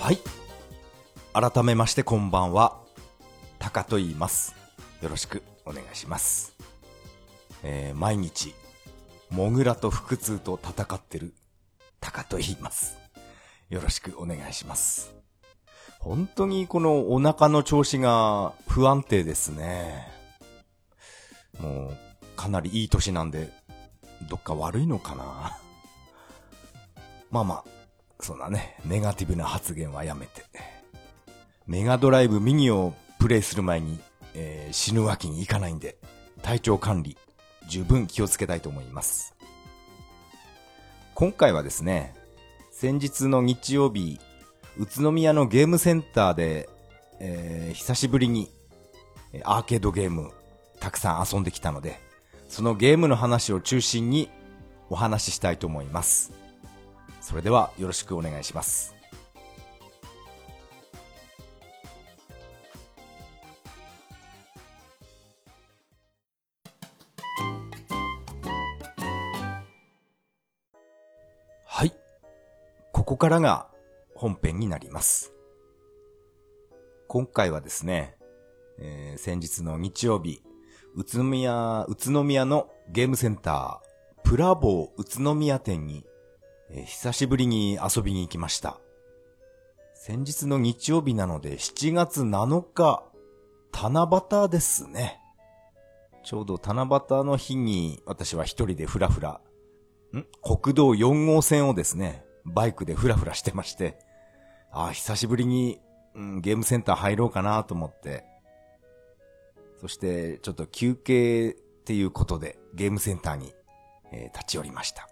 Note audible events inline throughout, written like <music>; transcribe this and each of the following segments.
はい。改めましてこんばんは。タカと言います。よろしくお願いします。えー、毎日、モグラと腹痛と戦ってるタカと言います。よろしくお願いします。本当にこのお腹の調子が不安定ですね。もう、かなりいい年なんで、どっか悪いのかな。まあまあ、そんなね、ネガティブな発言はやめて。メガドライブミニをプレイする前に、えー死ぬわけにいかないんで、体調管理、十分気をつけたいと思います。今回はですね、先日の日曜日、宇都宮のゲームセンターで、えー久しぶりにアーケードゲームたくさん遊んできたので、そのゲームの話を中心にお話ししたいと思います。それではよろしくお願いします。はい。ここからが本編になります。今回はですね、えー先日の日曜日、宇都宮、宇都宮のゲームセンター、プラボー宇都宮店に、え久しぶりに遊びに行きました。先日の日曜日なので7月7日、七夕ですね。ちょうど七夕の日に私は一人でふらふら、ん？国道4号線をですね、バイクでふらふらしてまして、ああ、久しぶりに、うん、ゲームセンター入ろうかなと思って、そして、ちょっと休憩っていうことで、ゲームセンターに、えー立ち寄りました。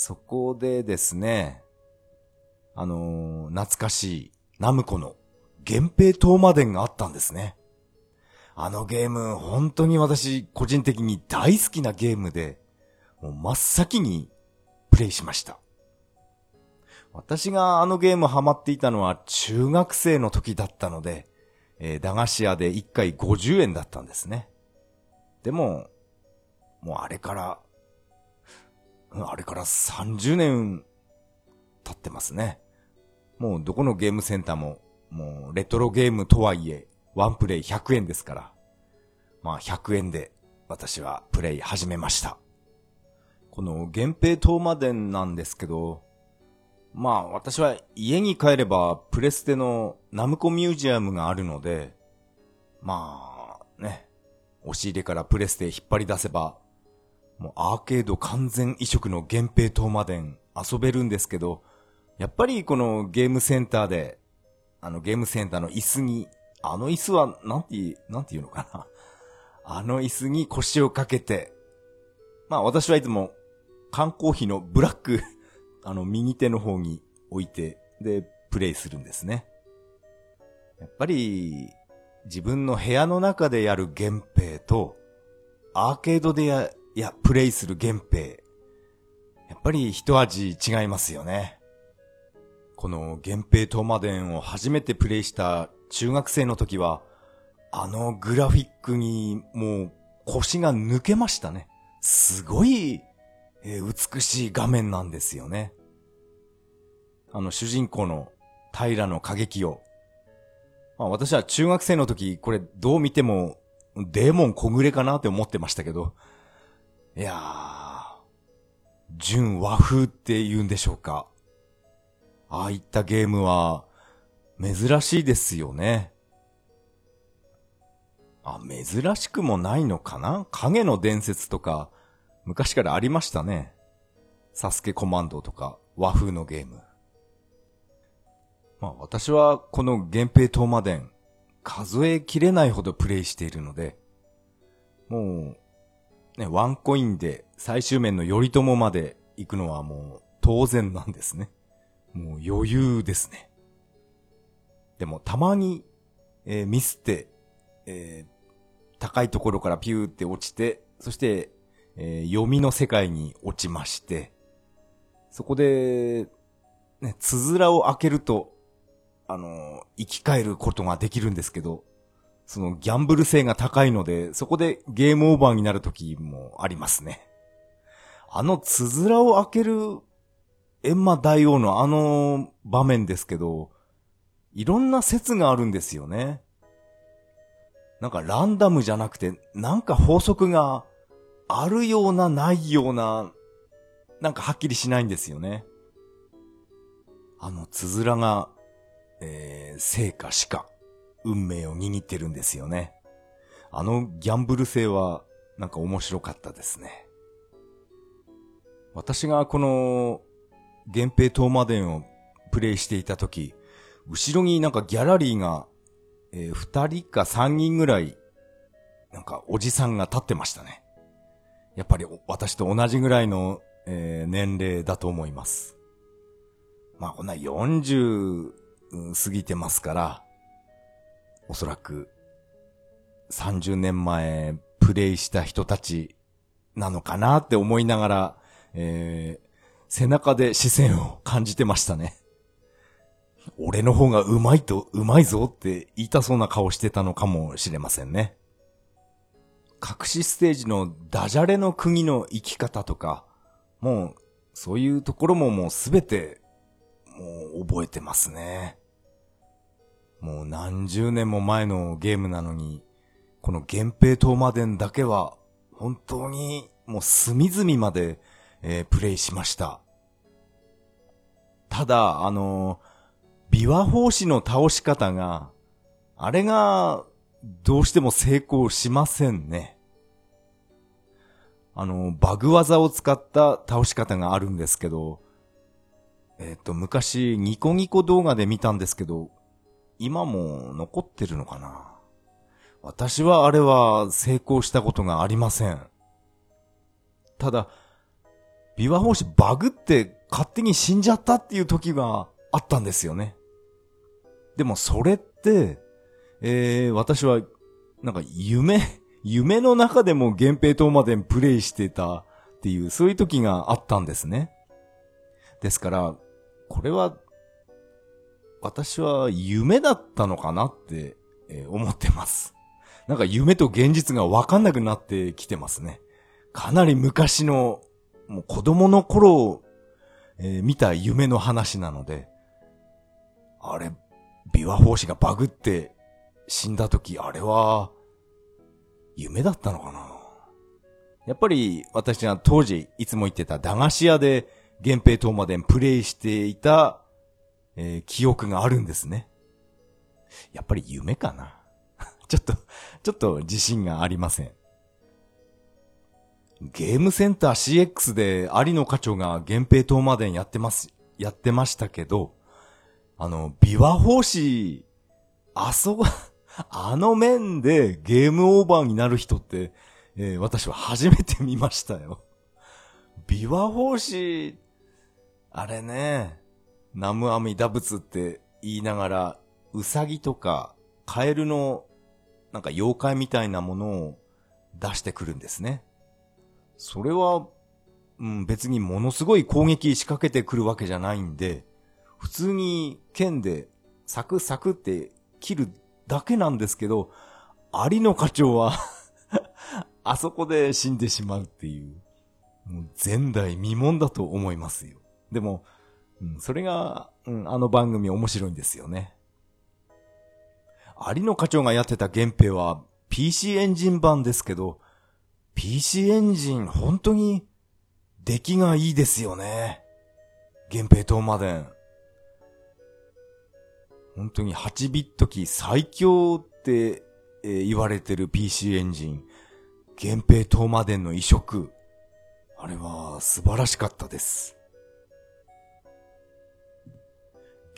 そこでですね、あのー懐かしいナムコの源平東馬伝があったんですね。あのゲーム、本当に私、個人的に大好きなゲームで、もう真っ先にプレイしました。私があのゲームハマっていたのは中学生の時だったので、えー駄菓子屋で1回50円だったんですね。でも、もうあれから、あれから30年経ってますね。もうどこのゲームセンターも、もうレトロゲームとはいえ、ワンプレイ100円ですから。まあ100円で私はプレイ始めました。この源平東馬伝なんですけど、まあ私は家に帰ればプレステのナムコミュージアムがあるので、まあね、押し入れからプレステ引っ張り出せば、もうアーケード完全移植の源平東馬伝遊べるんですけど、やっぱりこのゲームセンターで、あのゲームセンターの椅子に、あの椅子はなんて、なんていうのかな。あの椅子に腰をかけて、まあ私はいつも缶コーヒーのブラック、<laughs> あの右手の方に置いて、で、プレイするんですね。やっぱり、自分の部屋の中でやる源平と、アーケードでや、いや、プレイする源平。やっぱり一味違いますよね。この源平東馬伝を初めてプレイした中学生の時は、あのグラフィックにもう腰が抜けましたね。すごい、えー美しい画面なんですよね。あの主人公の平野過激を。まあ私は中学生の時これどう見てもデーモン小暮かなって思ってましたけど、いやー、純和風って言うんでしょうか。ああいったゲームは珍しいですよね。あ、珍しくもないのかな？影の伝説とか、昔からありましたね。サスケコマンドとか、和風のゲーム。まあ私はこの源平東馬伝、数えきれないほどプレイしているので、もう、ね、ワンコインで最終面の頼朝まで行くのはもう当然なんですね。もう余裕ですね。でもたまに、えーミスって、えー高いところからピューって落ちて、そして、えー読みの世界に落ちまして、そこで、ね、つづらを開けると、あのー生き返ることができるんですけど、そのギャンブル性が高いので、そこでゲームオーバーになる時もありますね。あのつづらを開けるエンマ大王のあの場面ですけど、いろんな説があるんですよね。なんかランダムじゃなくて、なんか法則があるようなないような、なんかはっきりしないんですよね。あの、つづらが、えー、生か死か、運命を握ってるんですよね。あのギャンブル性は、なんか面白かったですね。私がこの、源平東馬伝をプレイしていたとき、後ろになんかギャラリーが、えー、二人か三人ぐらい、なんかおじさんが立ってましたね。やっぱり私と同じぐらいの、えー、年齢だと思います。まあこんな40過ぎてますから、おそらく30年前プレイした人たちなのかなって思いながら、えー、背中で視線を感じてましたね。俺の方がうまいと、うまいぞって言いたそうな顔してたのかもしれませんね。隠しステージのダジャレの国の生き方とか、もう、そういうところももうすべて、もう覚えてますね。もう何十年も前のゲームなのに、この源平東馬伝だけは、本当にもう隅々まで、えー、プレイしました。ただ、あのー、琵琶法師の倒し方が、あれが、どうしても成功しませんね。あの、バグ技を使った倒し方があるんですけど、えっ、ー、と、昔、ニコニコ動画で見たんですけど、今も残ってるのかな？私はあれは成功したことがありません。ただ、琵琶法師バグって勝手に死んじゃったっていう時があったんですよね。でもそれって、えー、私は、なんか夢、<laughs> 夢の中でも源平島までプレイしてたっていう、そういう時があったんですね。ですから、これは、私は夢だったのかなって、えー、思ってます。なんか夢と現実がわかんなくなってきてますね。かなり昔の、もう子供の頃、えー、見た夢の話なので、あれ、琵琶法師がバグって死んだ時、あれは、夢だったのかな？やっぱり私は当時いつも言ってた駄菓子屋で源平島までプレイしていた、えー、記憶があるんですね。やっぱり夢かな <laughs> ちょっと、ちょっと自信がありません。ゲームセンター CX で有野課長が源平東馬伝やってます、やってましたけど、あの、琵琶法師、あそこ、<laughs> あの面でゲームオーバーになる人って、えー、私は初めて見ましたよ。琵琶法師、あれね、ナムアミダ仏って言いながら、ウサギとかカエルのなんか妖怪みたいなものを出してくるんですね。それは、うん、別にものすごい攻撃仕掛けてくるわけじゃないんで、普通に剣でサクサクって切るだけなんですけど、アリの課長は <laughs> あそこで死んでしまうっていう、もう前代未聞だと思いますよ。でも、うん、それが、うん、あの番組面白いんですよね。有野課長がやってた源平は PC エンジン版ですけど、PC エンジン本当に出来がいいですよね。源平東馬伝。本当に8ビット機最強って、え、言われてる PC エンジン。源平東馬伝の移植。あれは素晴らしかったです。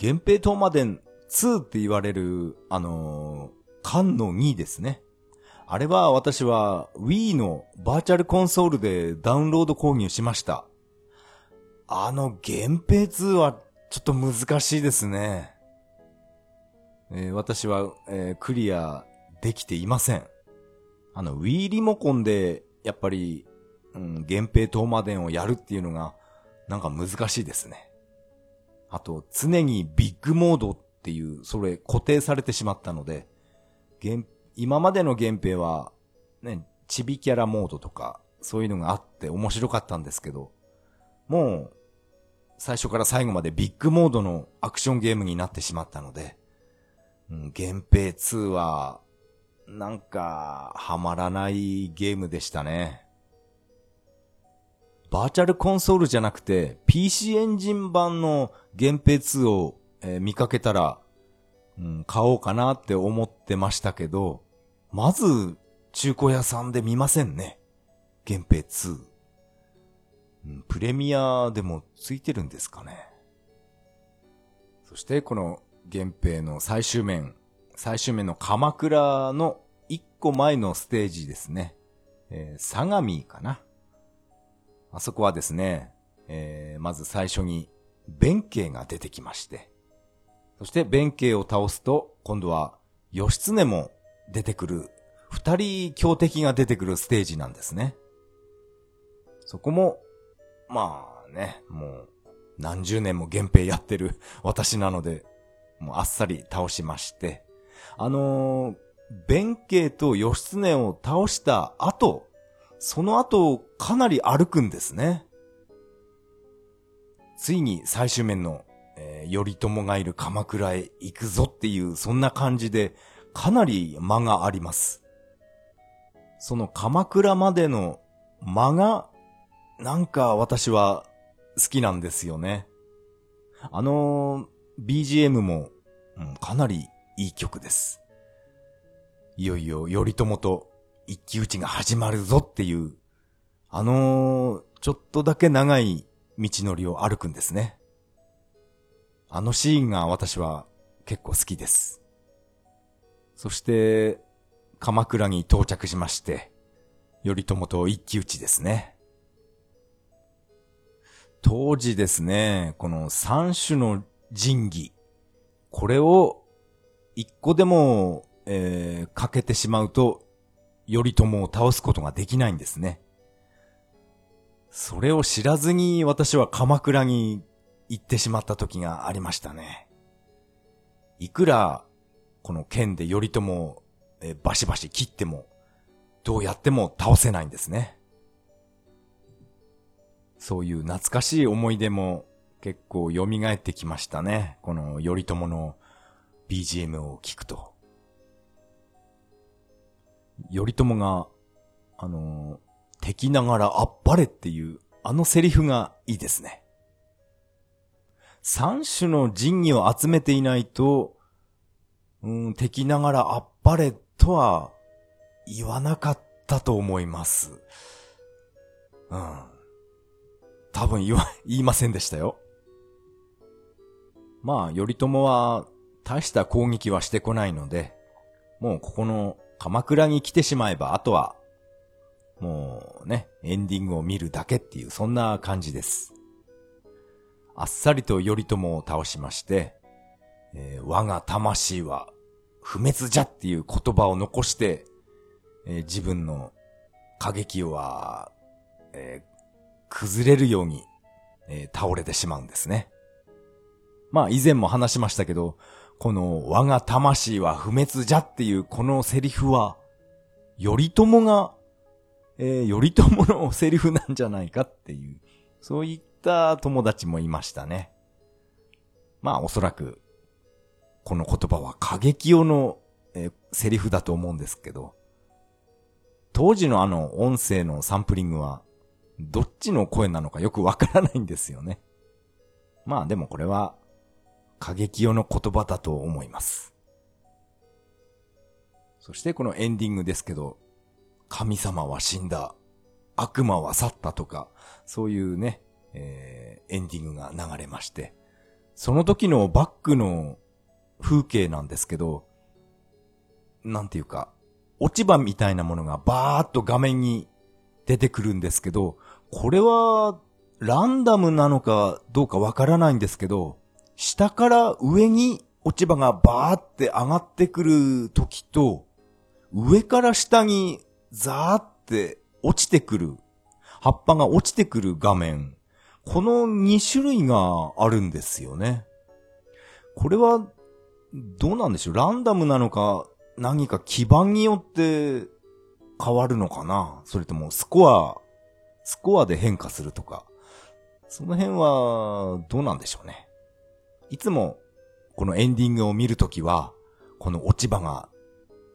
源平東馬伝2って言われる、あのー、缶の2ですね。あれは私は Wii のバーチャルコンソールでダウンロード購入しました。あの源平2はちょっと難しいですね。えー、私は、えー、クリアできていません。あの Wii リモコンでやっぱり、うん、源平東馬伝をやるっていうのがなんか難しいですね。あと、常にビッグモードっていう、それ固定されてしまったので、今までの原平は、ね、チビキャラモードとか、そういうのがあって面白かったんですけど、もう、最初から最後までビッグモードのアクションゲームになってしまったので、うん、源平2は、なんか、はまらないゲームでしたね。バーチャルコンソールじゃなくて、PC エンジン版の源平2を、えー、見かけたら、うん、買おうかなって思ってましたけど、まず、中古屋さんで見ませんね。源平2。うん、プレミアでもついてるんですかね。そしてこの源平の最終面、最終面の鎌倉の一個前のステージですね。えー、相模かな。あそこはですね、えー、まず最初に弁慶が出てきまして、そして弁慶を倒すと、今度は義経も出てくる、二人強敵が出てくるステージなんですね。そこも、まあね、もう何十年も源平やってる私なので、もうあっさり倒しまして、あのー、弁慶と義経を倒した後、その後かなり歩くんですね。ついに最終面の、えー、頼朝がいる鎌倉へ行くぞっていう、そんな感じで、かなり間があります。その鎌倉までの間が、なんか私は好きなんですよね。あのー、BGM も、うん、かなりいい曲です。いよいよ頼朝と一騎打ちが始まるぞっていう、あのー、ちょっとだけ長い道のりを歩くんですね。あのシーンが私は結構好きです。そして、鎌倉に到着しまして、頼朝と一騎打ちですね。当時ですね、この三種の神器、これを一個でも、えー、かけてしまうと、頼朝を倒すことができないんですね。それを知らずに私は鎌倉に行ってしまった時がありましたね。いくら、この剣で頼朝を、えー、バシバシ切っても、どうやっても倒せないんですね。そういう懐かしい思い出も結構蘇ってきましたね。この頼朝の BGM を聞くと。頼朝が、あのー、敵ながらあっぱれっていう、あのセリフがいいですね。三種の神器を集めていないと、うん、敵ながらあっぱれとは言わなかったと思います。うん。多分言わ、言いませんでしたよ。まあ、頼朝は大した攻撃はしてこないので、もうここの鎌倉に来てしまえば、あとは、もうね、エンディングを見るだけっていう、そんな感じです。あっさりと頼朝を倒しまして、えー、我が魂は不滅じゃっていう言葉を残して、えー、自分の過激は、え崩れるように、え、倒れてしまうんですね。まあ以前も話しましたけど、この我が魂は不滅じゃっていうこのセリフは、頼朝が、えー、頼朝のセリフなんじゃないかっていう、そういった友達もいましたね。まあおそらく、この言葉は過激用の、えー、セリフだと思うんですけど、当時のあの音声のサンプリングは、どっちの声なのかよくわからないんですよね。まあでもこれは、過激用の言葉だと思います。そしてこのエンディングですけど、神様は死んだ、悪魔は去ったとか、そういうね、えー、エンディングが流れまして、その時のバックの風景なんですけど、なんていうか、落ち葉みたいなものがバーっと画面に出てくるんですけど、これは、ランダムなのかどうかわからないんですけど、下から上に落ち葉がバーって上がってくる時と、上から下にザーって落ちてくる、葉っぱが落ちてくる画面、この2種類があるんですよね。これは、どうなんでしょう？ランダムなのか、何か基盤によって変わるのかな？それともスコアスコアで変化するとか、その辺は、どうなんでしょうね？いつも、このエンディングを見るときは、この落ち葉が、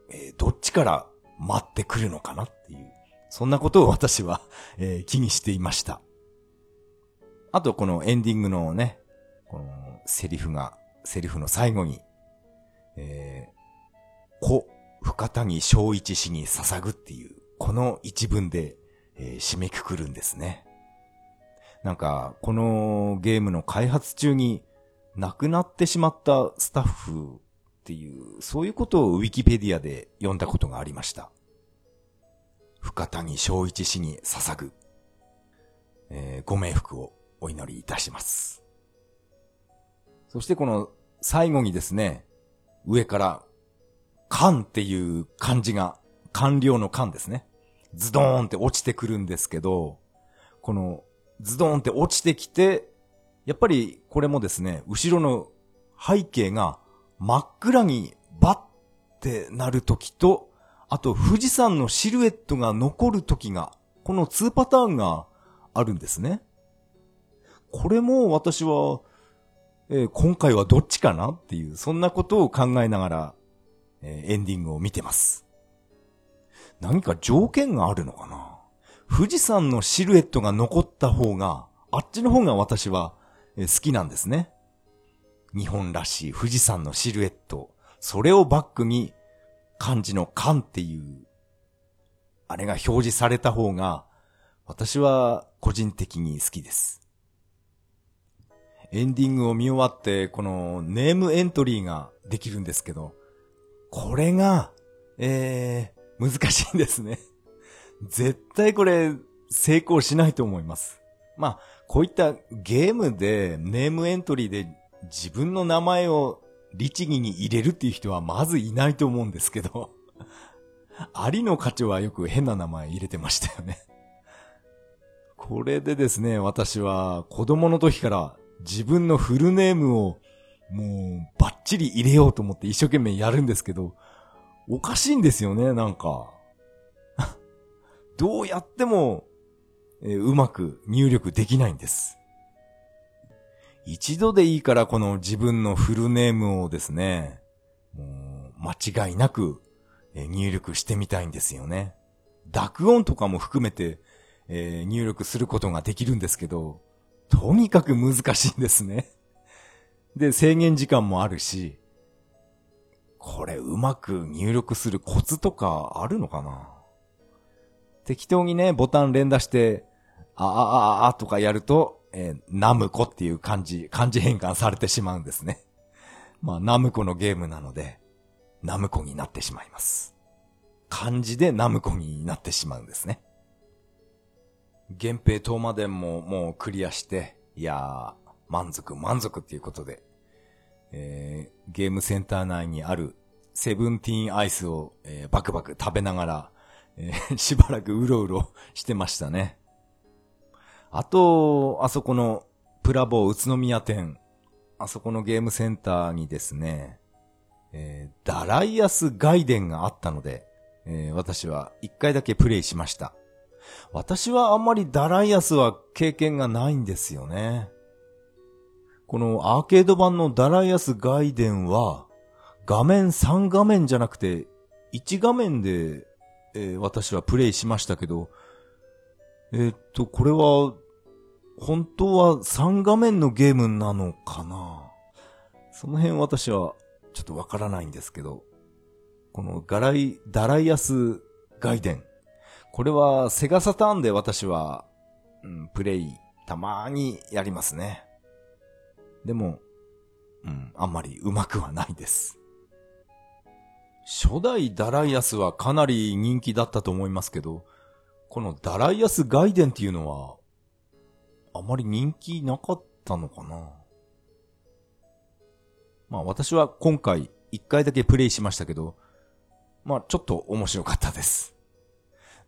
えー、どっちから待ってくるのかなっていう、そんなことを私は、<laughs> えー、気にしていました。あと、このエンディングのね、このセリフが、セリフの最後に、えー、子、深谷正一氏に捧ぐっていう、この一文で、えー、締めくくるんですね。なんか、このゲームの開発中に亡くなってしまったスタッフっていう、そういうことをウィキペディアで読んだことがありました。深谷正一氏に捧ぐ、えー、ご冥福をお祈りいたします。そしてこの最後にですね、上から、完っていう漢字が、完了の完ですね。ズドーンって落ちてくるんですけど、このズドーンって落ちてきて、やっぱりこれもですね、後ろの背景が真っ暗にバッてなるときと、あと富士山のシルエットが残るときが、この2パターンがあるんですね。これも私は、えー、今回はどっちかなっていう、そんなことを考えながら、えー、エンディングを見てます。何か条件があるのかな？富士山のシルエットが残った方が、あっちの方が私は好きなんですね。日本らしい富士山のシルエット。それをバックに漢字の漢っていう、あれが表示された方が、私は個人的に好きです。エンディングを見終わって、このネームエントリーができるんですけど、これが、えー、難しいんですね。絶対これ、成功しないと思います。まあ、こういったゲームでネームエントリーで自分の名前を律儀に入れるっていう人はまずいないと思うんですけど、<laughs> ありの課長はよく変な名前入れてましたよね。これでですね、私は子供の時から自分のフルネームをもうバッチリ入れようと思って一生懸命やるんですけど、おかしいんですよね、なんか。<laughs> どうやっても、え、うまく入力できないんです。一度でいいからこの自分のフルネームをですね、もう間違いなく、入力してみたいんですよね。濁音とかも含めて、えー、入力することができるんですけど、とにかく難しいんですね。で、制限時間もあるし、これうまく入力するコツとかあるのかな？適当にね、ボタン連打して、ああああとかやると、えー、ナムコっていう漢字、漢字変換されてしまうんですね。まあ、ナムコのゲームなので、ナムコになってしまいます。漢字でナムコになってしまうんですね。源平東馬伝ももうクリアして、いやー、満足満足っていうことで、えー、ゲームセンター内にあるセブンティーンアイスを、えー、バクバク食べながら、えー、<laughs> しばらくうろうろしてましたね。あと、あそこのプラボ宇都宮店、あそこのゲームセンターにですね、えー、ダライアス外伝があったので、えー、私は一回だけプレイしました。私はあんまりダライアスは経験がないんですよね。このアーケード版のダライアス外伝は、画面3画面じゃなくて、1画面で、えー、私はプレイしましたけど、えー、っと、これは、本当は3画面のゲームなのかな？その辺私はちょっとわからないんですけど、このガライ、ダライアス外伝。これはセガサターンで私は、うん、プレイたまーにやりますね。でも、うん、あんまり上手くはないです。初代ダライアスはかなり人気だったと思いますけど、このダライアス外伝っていうのは、あまり人気なかったのかな？まあ私は今回一回だけプレイしましたけど、まあちょっと面白かったです。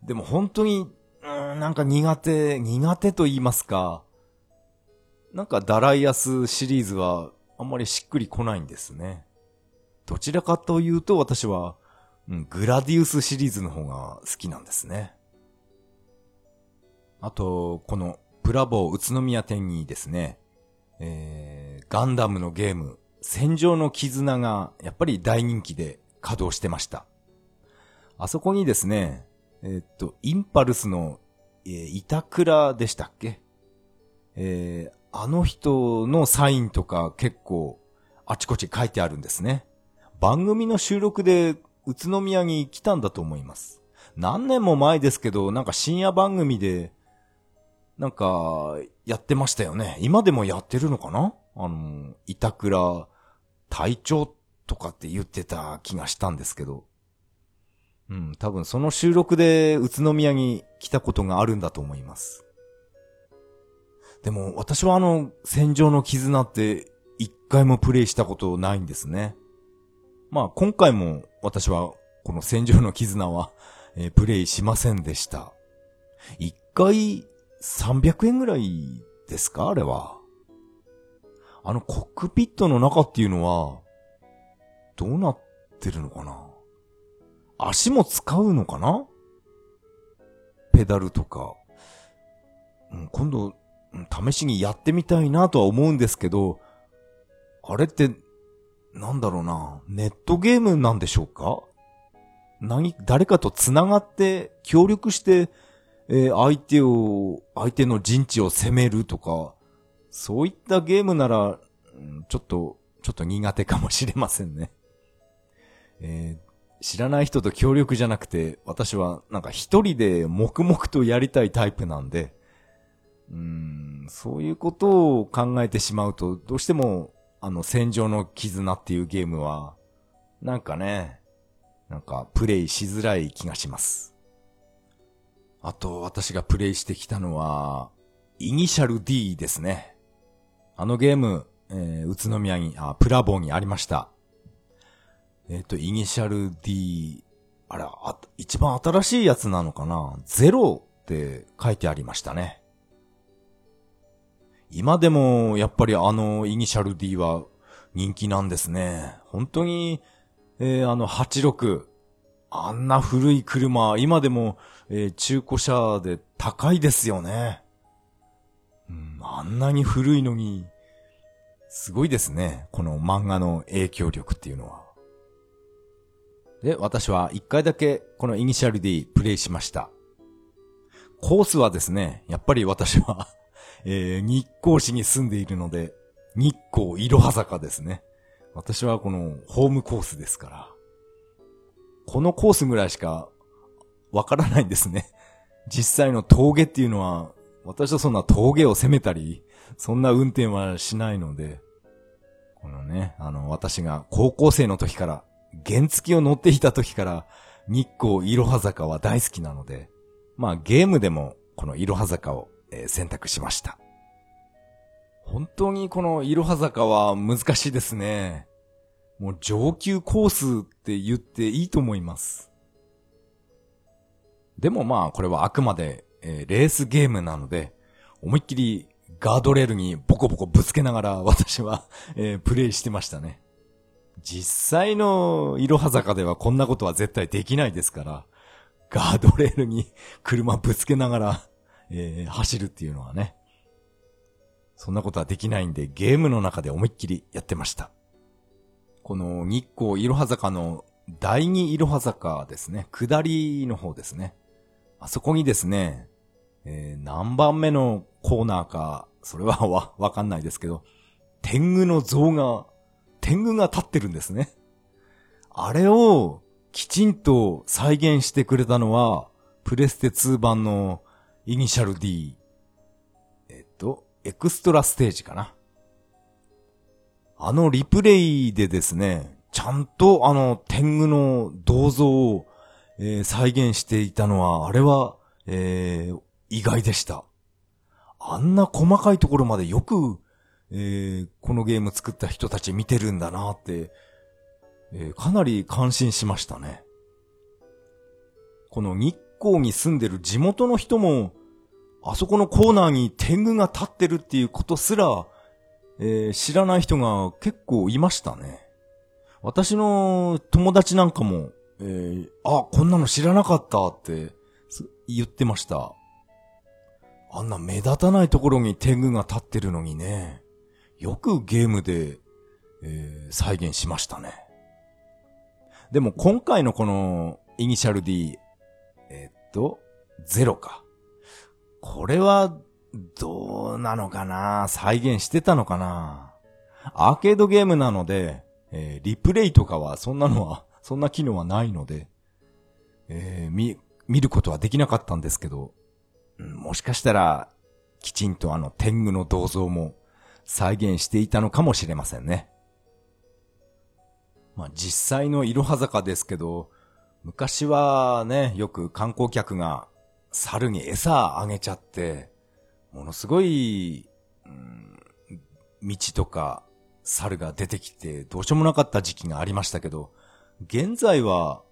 でも本当に、うん、なんか苦手、苦手と言いますか、なんかダライアスシリーズはあんまりしっくりこないんですね。どちらかというと私は、うん、グラディウスシリーズの方が好きなんですね。あと、このプラボー宇都宮店にですね、えー、ガンダムのゲーム、戦場の絆がやっぱり大人気で稼働してました。あそこにですね、えー、っと、インパルスの、えー、板倉でしたっけ？えー、あの人のサインとか結構あちこち書いてあるんですね。番組の収録で宇都宮に来たんだと思います。何年も前ですけど、なんか深夜番組で、なんか、やってましたよね。今でもやってるのかな？あの、板倉隊長とかって言ってた気がしたんですけど。うん、多分その収録で宇都宮に来たことがあるんだと思います。でも私はあの、戦場の絆って一回もプレイしたことないんですね。まあ今回も私はこの戦場の絆は、えー、プレイしませんでした。一回300円ぐらいですか？あれは。あのコックピットの中っていうのは、どうなってるのかな？足も使うのかな？ペダルとか。うん、今度、試しにやってみたいなとは思うんですけど、あれって、なんだろうな、ネットゲームなんでしょうか？何、誰かと繋がって協力して、えー、相手を、相手の陣地を攻めるとか、そういったゲームなら、ちょっと、ちょっと苦手かもしれませんね。<laughs> えー、知らない人と協力じゃなくて、私はなんか一人で黙々とやりたいタイプなんで、うん、そういうことを考えてしまうと、どうしても、あの、戦場の絆っていうゲームは、なんかね、なんか、プレイしづらい気がします。あと、私がプレイしてきたのは、イニシャル D ですね。あのゲーム、えー、宇都宮に、あ、プラボにありました。えっ、ー、と、イニシャル D、あれ、あ、一番新しいやつなのかな？ゼロって書いてありましたね。今でも、やっぱりあの、イニシャル D は人気なんですね。本当に、えー、あの、86。あんな古い車、今でも、えー、中古車で高いですよね。うん、あんなに古いのに、すごいですね。この漫画の影響力っていうのは。で、私は一回だけこのイニシャル D プレイしました。コースはですね、やっぱり私はえー、日光市に住んでいるので、日光いろは坂ですね。私はこのホームコースですから。このコースぐらいしかわからないんですね。実際の峠っていうのは、私はそんな峠を攻めたり、そんな運転はしないので、このね、あの、私が高校生の時から、原付を乗っていた時から、日光いろは坂は大好きなので、まあゲームでもこのいろは坂をえー、選択しました。本当にこのいろは坂は難しいですね。もう上級コースって言っていいと思います。でもまあこれはあくまで、えー、レースゲームなので、思いっきりガードレールにボコボコぶつけながら私は、えー、プレイしてましたね。実際のいろは坂ではこんなことは絶対できないですから、ガードレールに車ぶつけながらえー、走るっていうのはね。そんなことはできないんで、ゲームの中で思いっきりやってました。この日光いろは坂の第二いろは坂ですね。下りの方ですね。あそこにですね、えー、何番目のコーナーか、それはわ、<laughs> わかんないですけど、天狗の像が、天狗が立ってるんですね。あれをきちんと再現してくれたのは、プレステ2版のイニシャル D。えっと、エクストラステージかな。あのリプレイでですね、ちゃんとあの天狗の銅像を、えー、再現していたのは、あれは、えー、意外でした。あんな細かいところまでよく、えー、このゲーム作った人たち見てるんだなって、えー、かなり感心しましたね。この日光に住んでる地元の人も、あそこのコーナーに天狗が立ってるっていうことすら、えー、知らない人が結構いましたね。私の友達なんかも、えー、あ、こんなの知らなかったって言ってました。あんな目立たないところに天狗が立ってるのにね、よくゲームで、えー、再現しましたね。でも今回のこのイニシャル D、と、ゼロか。これは、どうなのかな？再現してたのかな？アーケードゲームなので、えー、リプレイとかはそんなのは、<laughs> そんな機能はないので、えー、見、見ることはできなかったんですけど、もしかしたら、きちんとあの天狗の銅像も再現していたのかもしれませんね。まあ実際のいろは坂ですけど、昔はね、よく観光客が猿に餌あげちゃって、ものすごい、うん、道とか猿が出てきてどうしようもなかった時期がありましたけど、現在は、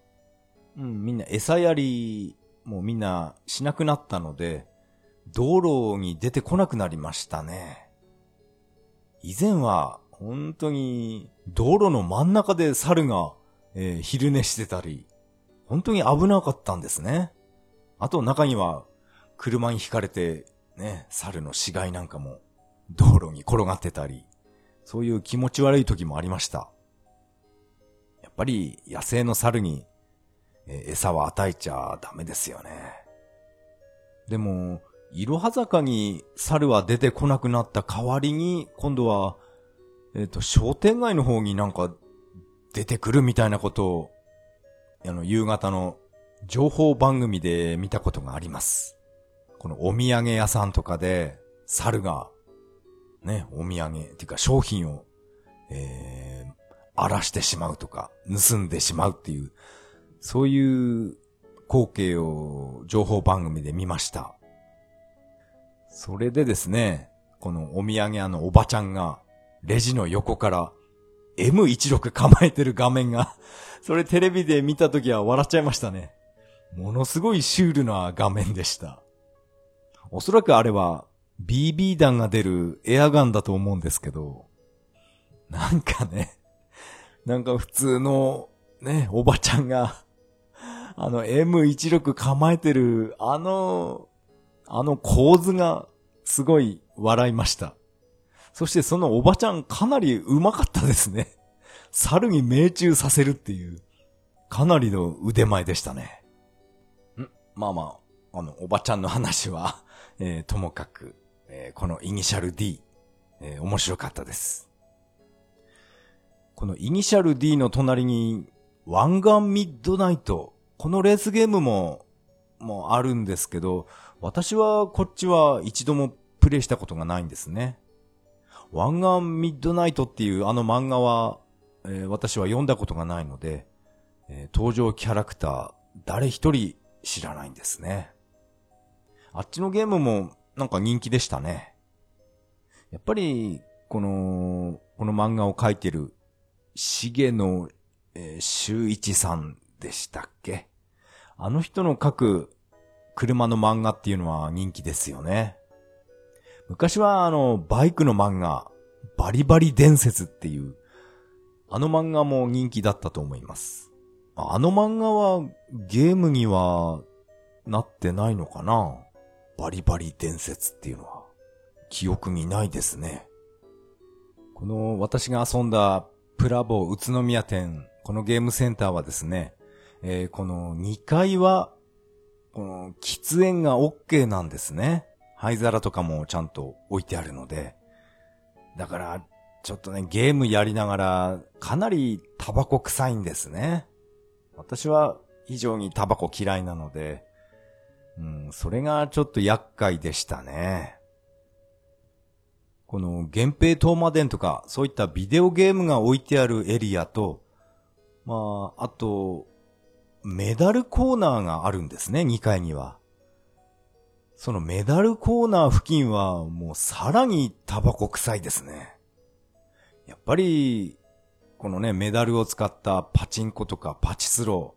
うん、みんな餌やりもうみんなしなくなったので、道路に出てこなくなりましたね。以前は本当に道路の真ん中で猿が、えー、昼寝してたり、本当に危なかったんですね。あと中には車に引かれてね、猿の死骸なんかも道路に転がってたり、そういう気持ち悪い時もありました。やっぱり野生の猿に餌は与えちゃダメですよね。でも、いろは坂に猿は出てこなくなった代わりに、今度は、えっ、ー、と、商店街の方になんか出てくるみたいなことを、あの、夕方の情報番組で見たことがあります。このお土産屋さんとかで、猿が、ね、お土産、っていうか商品を、えー、荒らしてしまうとか、盗んでしまうっていう、そういう光景を情報番組で見ました。それでですね、このお土産屋のおばちゃんが、レジの横から M16 構えてる画面が <laughs> それテレビで見た時は笑っちゃいましたね。ものすごいシュールな画面でした。おそらくあれは BB 弾が出るエアガンだと思うんですけど、なんかね、なんか普通のね、おばちゃんがあの M16 構えてる、あの、あの構図がすごい笑いました。そしてそのおばちゃんかなり上手かったですね。<laughs> 猿に命中させるっていう、かなりの腕前でしたね。ん？まあまあ、あの、おばちゃんの話は、<laughs> えー、ともかく、えー、このイニシャル D、えー、面白かったです。このイニシャル D の隣に、湾岸ミッドナイトこのレースゲームも、もあるんですけど、私はこっちは一度もプレイしたことがないんですね。湾岸ミッドナイトっていうあの漫画は、えー、私は読んだことがないので、えー、登場キャラクター誰一人知らないんですね。あっちのゲームもなんか人気でしたね。やっぱり、この、この漫画を描いてる、重野、えー、修一さんでしたっけ？あの人の書く車の漫画っていうのは人気ですよね。昔はあの、バイクの漫画、バリバリ伝説っていう、あの漫画も人気だったと思います。あの漫画はゲームにはなってないのかなバリバリ伝説っていうのは。記憶にないですね。この私が遊んだプラボ宇都宮店、このゲームセンターはですね、えー、この2階は、この喫煙が OK なんですね。灰皿とかもちゃんと置いてあるので。だから、ちょっとね、ゲームやりながら、かなりタバコ臭いんですね。私は非常にタバコ嫌いなので、うん、それがちょっと厄介でしたね。この源平東馬伝とか、そういったビデオゲームが置いてあるエリアと、まあ、あと、メダルコーナーがあるんですね、2階には。そのメダルコーナー付近はもうさらにタバコ臭いですね。やっぱり、このね、メダルを使ったパチンコとかパチスロ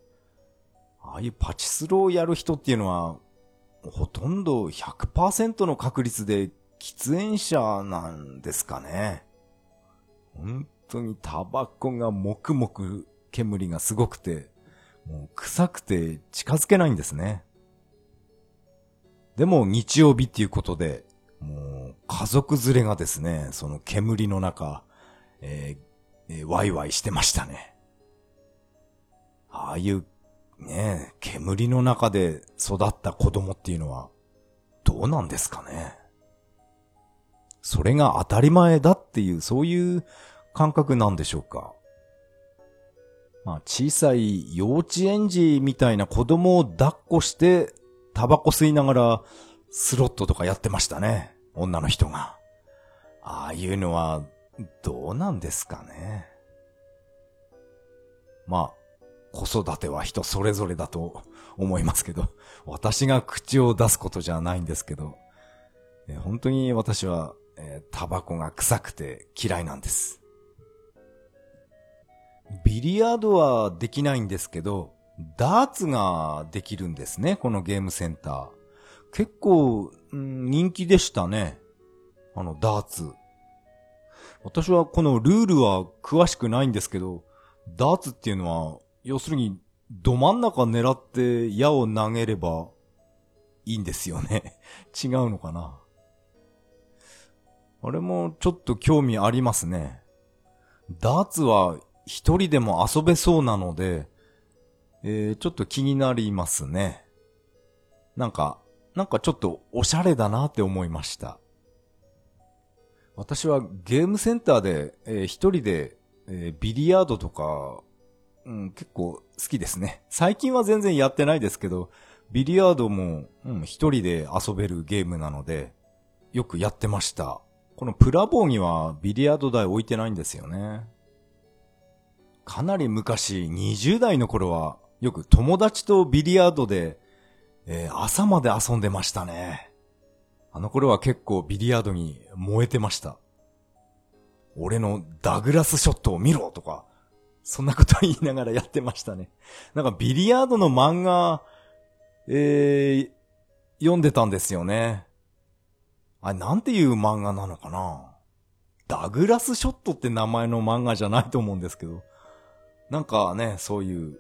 ー。ああいうパチスローをやる人っていうのは、ほとんど100%の確率で喫煙者なんですかね。本当にタバコがもくもく煙がすごくて、もう臭くて近づけないんですね。でも日曜日っていうことで、もう家族連れがですね、その煙の中、えーえー、ワイワイしてましたね。ああいうね煙の中で育った子供っていうのは、どうなんですかね。それが当たり前だっていう、そういう感覚なんでしょうか。まあ、小さい幼稚園児みたいな子供を抱っこして、タバコ吸いながら、スロットとかやってましたね。女の人が。ああいうのは、どうなんですかね。まあ、子育ては人それぞれだと思いますけど、私が口を出すことじゃないんですけど、え本当に私は、え、タバコが臭くて嫌いなんです。ビリヤードはできないんですけど、ダーツができるんですね、このゲームセンター。結構、人気でしたね。あの、ダーツ。私はこのルールは詳しくないんですけど、ダーツっていうのは、要するに、ど真ん中狙って矢を投げればいいんですよね。<laughs> 違うのかなあれもちょっと興味ありますね。ダーツは一人でも遊べそうなので、えー、ちょっと気になりますね。なんか、なんかちょっとおしゃれだなって思いました。私はゲームセンターで、えー、一人で、えー、ビリヤードとか、うん、結構好きですね。最近は全然やってないですけど、ビリヤードも、うん、一人で遊べるゲームなので、よくやってました。このプラボーにはビリヤード台置いてないんですよね。かなり昔、20代の頃は、よく友達とビリヤードで、えー、朝まで遊んでましたね。あの頃は結構ビリヤードに燃えてました。俺のダグラスショットを見ろとか、そんなこと言いながらやってましたね。なんかビリヤードの漫画、えー、読んでたんですよね。あれ、なんていう漫画なのかなダグラスショットって名前の漫画じゃないと思うんですけど。なんかね、そういう、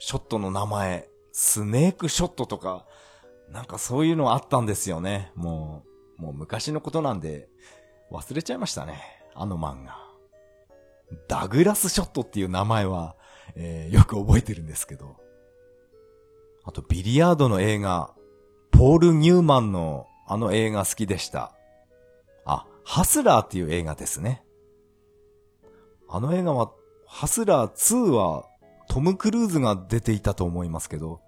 ショットの名前、スネークショットとか、なんかそういうのあったんですよね。もう、もう昔のことなんで、忘れちゃいましたね。あの漫画。ダグラスショットっていう名前は、えー、よく覚えてるんですけど。あと、ビリヤードの映画、ポール・ニューマンのあの映画好きでした。あ、ハスラーっていう映画ですね。あの映画はハスラー2はトム・クルーズが出ていたと思いますけど、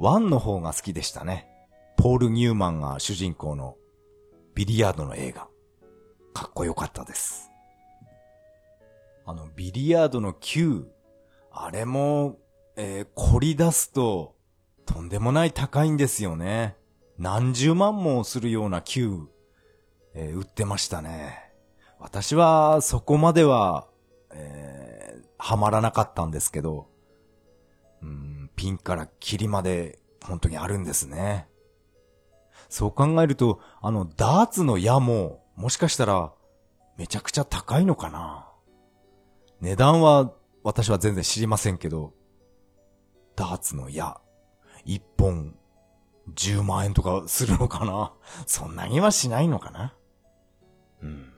1の方が好きでしたね。ポール・ニューマンが主人公のビリヤードの映画。かっこよかったです。あの、ビリヤードの9、あれも、えー、凝り出すと、とんでもない高いんですよね。何十万もするような9、えー、売ってましたね。私は、そこまでは、えーはまらなかったんですけど、うん、ピンからキリまで本当にあるんですね。そう考えると、あの、ダーツの矢も、もしかしたら、めちゃくちゃ高いのかな値段は、私は全然知りませんけど、ダーツの矢、一本、10万円とかするのかなそんなにはしないのかなうん。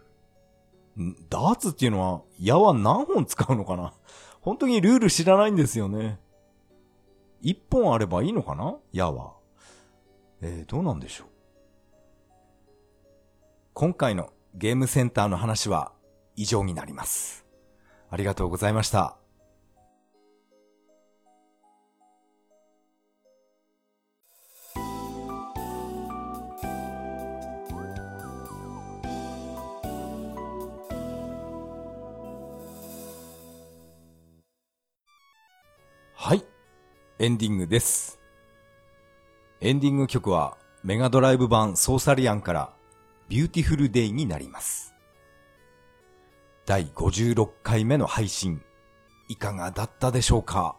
ダーツっていうのは、矢は何本使うのかな本当にルール知らないんですよね。一本あればいいのかな？矢は。えー、どうなんでしょう？今回のゲームセンターの話は以上になります。ありがとうございました。はい。エンディングです。エンディング曲はメガドライブ版ソーサリアンからビューティフルデイになります。第56回目の配信、いかがだったでしょうか？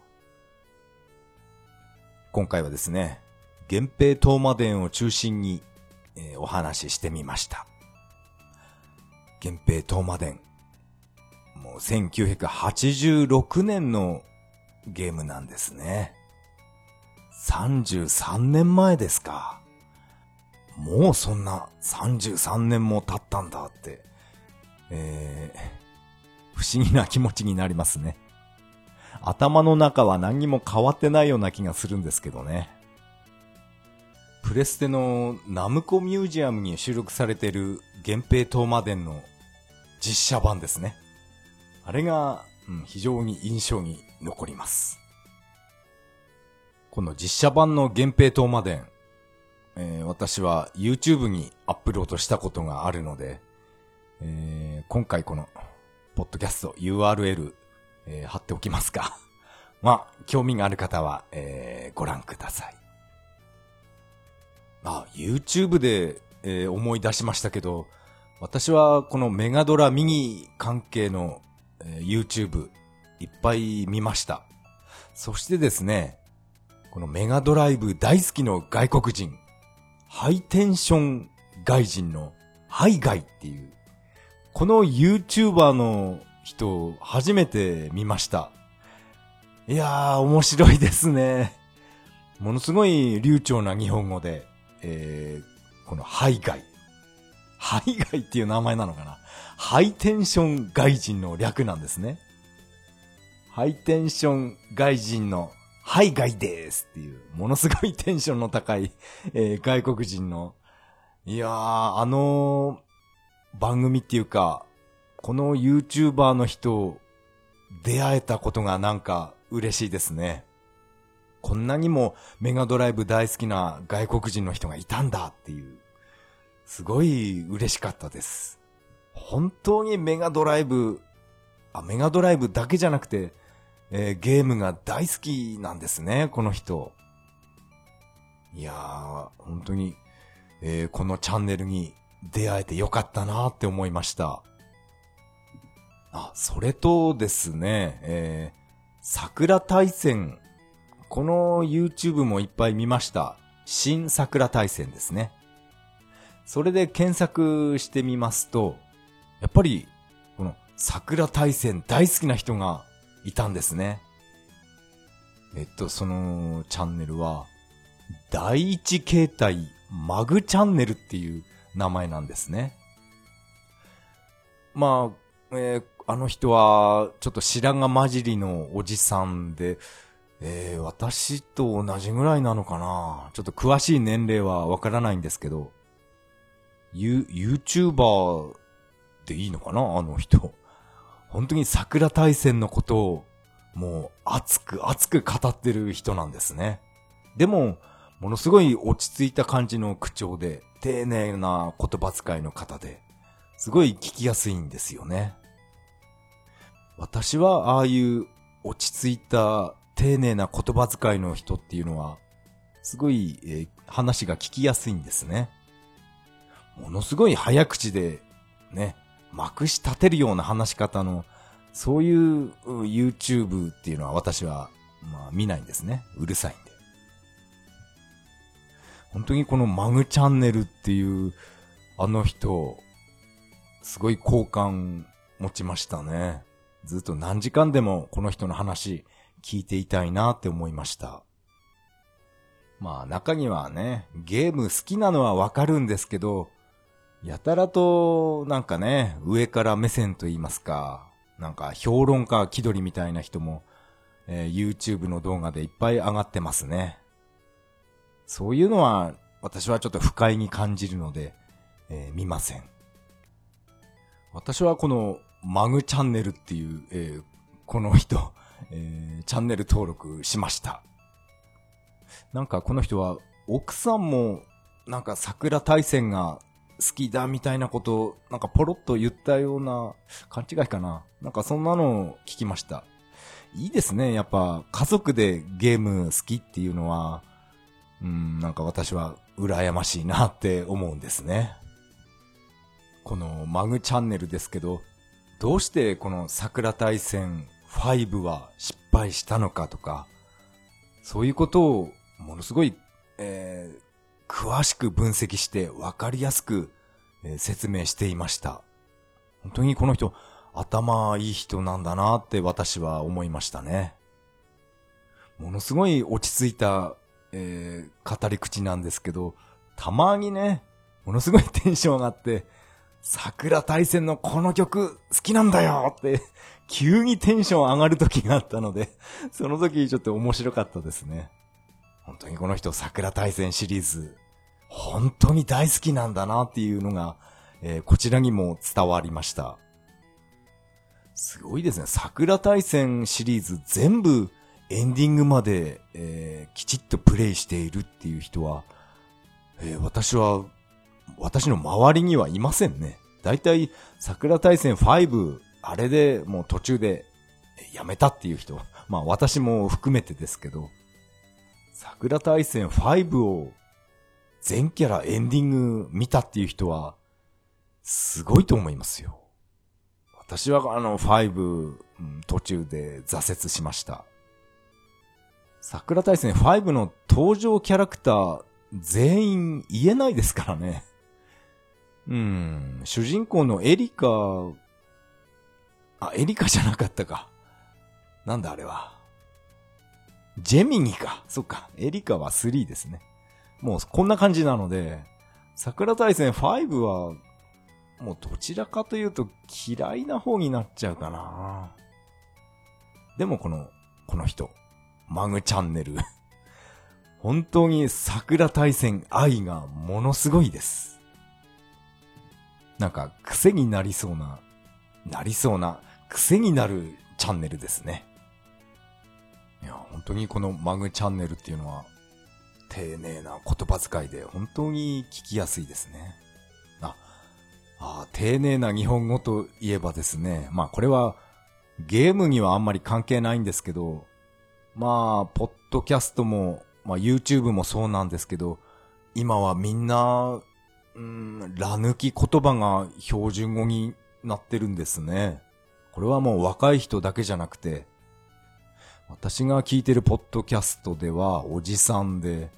今回はですね、源平討魔伝を中心に、えー、お話ししてみました。源平討魔伝。もう1986年のゲームなんですね。33年前ですか。もうそんな33年も経ったんだって、えー、不思議な気持ちになりますね。頭の中は何にも変わってないような気がするんですけどね。プレステのナムコミュージアムに収録されている源平東馬伝の実写版ですね。あれが、うん、非常に印象に残ります。この実写版の源平東馬伝、えー、私は YouTube にアップロードしたことがあるので、えー、今回この、ポッドキャスト URL、えー、貼っておきますか。<laughs> まあ、興味がある方は、えー、ご覧ください。あ、YouTube で、えー、思い出しましたけど、私はこのメガドラミニ関係の、えー、YouTube いっぱい見ました。そしてですね、このメガドライブ大好きの外国人、ハイテンション外人のハイガイっていう、この YouTuber の人初めて見ました。いやー、面白いですね。ものすごい流暢な日本語で、えー、このハイガイ。ハイガイっていう名前なのかな？ハイテンション外人の略なんですね。ハイテンション外人のハイガイですっていう、ものすごいテンションの高い、<laughs> えー、外国人の、いやー、あのー、番組っていうか、この YouTuber の人、出会えたことがなんか嬉しいですね。こんなにもメガドライブ大好きな外国人の人がいたんだっていう、すごい嬉しかったです。本当にメガドライブ、あ、メガドライブだけじゃなくて、えー、ゲームが大好きなんですね、この人。いやー、本当に、えー、このチャンネルに出会えてよかったなーって思いました。あ、それとですね、えー、桜大戦この YouTube もいっぱい見ました。新桜大戦ですね。それで検索してみますと、やっぱり、この桜大戦大好きな人がいたんですね。えっと、そのチャンネルは、第一形態マグチャンネルっていう名前なんですね。まあ、えー、あの人は、ちょっと白髪混じりのおじさんで、えー、私と同じぐらいなのかなちょっと詳しい年齢はわからないんですけど、ユ、YouTuber でいいのかな？あの人。本当に桜大戦のことを、もう熱く熱く語ってる人なんですね。でも、ものすごい落ち着いた感じの口調で、丁寧な言葉遣いの方で、すごい聞きやすいんですよね。私はああいう落ち着いた丁寧な言葉遣いの人っていうのは、すごい、えー、話が聞きやすいんですね。ものすごい早口で、ね、まくし立てるような話し方の、そういう YouTube っていうのは私は、まあ見ないんですね。うるさいんで。本当にこのマグチャンネルっていう、あの人、すごい好感持ちましたね。ずっと何時間でもこの人の話聞いていたいなって思いました。まあ中にはね、ゲーム好きなのはわかるんですけど、やたらとなんかね、上から目線と言いますか、なんか評論家気取りみたいな人も、えー、YouTube の動画でいっぱい上がってますね。そういうのは私はちょっと不快に感じるので、えー、見ません。私はこのマグチャンネルっていう、えー、この人、<laughs> えー、チャンネル登録しました。なんかこの人は、奥さんも、なんか桜大戦が好きだみたいなことを、なんかポロッと言ったような勘違いかな。なんかそんなのを聞きました。いいですね。やっぱ家族でゲーム好きっていうのは、うん、なんか私は羨ましいなって思うんですね。このマグチャンネルですけど、どうしてこの桜大戦5は失敗したのかとか、そういうことをものすごい、えー、詳しく分析してわかりやすく、え、説明していました。本当にこの人、頭いい人なんだなって私は思いましたね。ものすごい落ち着いた、えー、語り口なんですけど、たまにね、ものすごいテンション上がって、桜大戦のこの曲好きなんだよって急にテンション上がる時があったので、その時ちょっと面白かったですね。本当にこの人桜大戦シリーズ、本当に大好きなんだなっていうのが、えー、こちらにも伝わりました。すごいですね。桜大戦シリーズ全部エンディングまで、えー、きちっとプレイしているっていう人は、えー、私は、私の周りにはいませんね。だいたい桜大戦5あれでもう途中でやめたっていう人、まあ私も含めてですけど、桜大戦5を全キャラエンディング見たっていう人は、すごいと思いますよ。私はあの5、途中で挫折しました。桜大戦5の登場キャラクター全員言えないですからね。うん、主人公のエリカあ、エリカじゃなかったか。なんだあれは。ジェミニか。そっか。エリカは3ですね。もうこんな感じなので、桜大戦5は、もうどちらかというと嫌いな方になっちゃうかな。でもこの、この人、マグチャンネル。本当に桜大戦愛がものすごいです。なんか癖になりそうな、なりそうな癖になるチャンネルですね。いや、本当にこのマグチャンネルっていうのは、丁寧な言葉遣いで本当に聞きやすいですね。あ、あ丁寧な日本語といえばですね、まあこれはゲームにはあんまり関係ないんですけど、まあ、ポッドキャストも、まあ YouTube もそうなんですけど、今はみんな、うん、ら抜き言葉が標準語になってるんですね。これはもう若い人だけじゃなくて、私が聞いてるポッドキャストでは、おじさんで、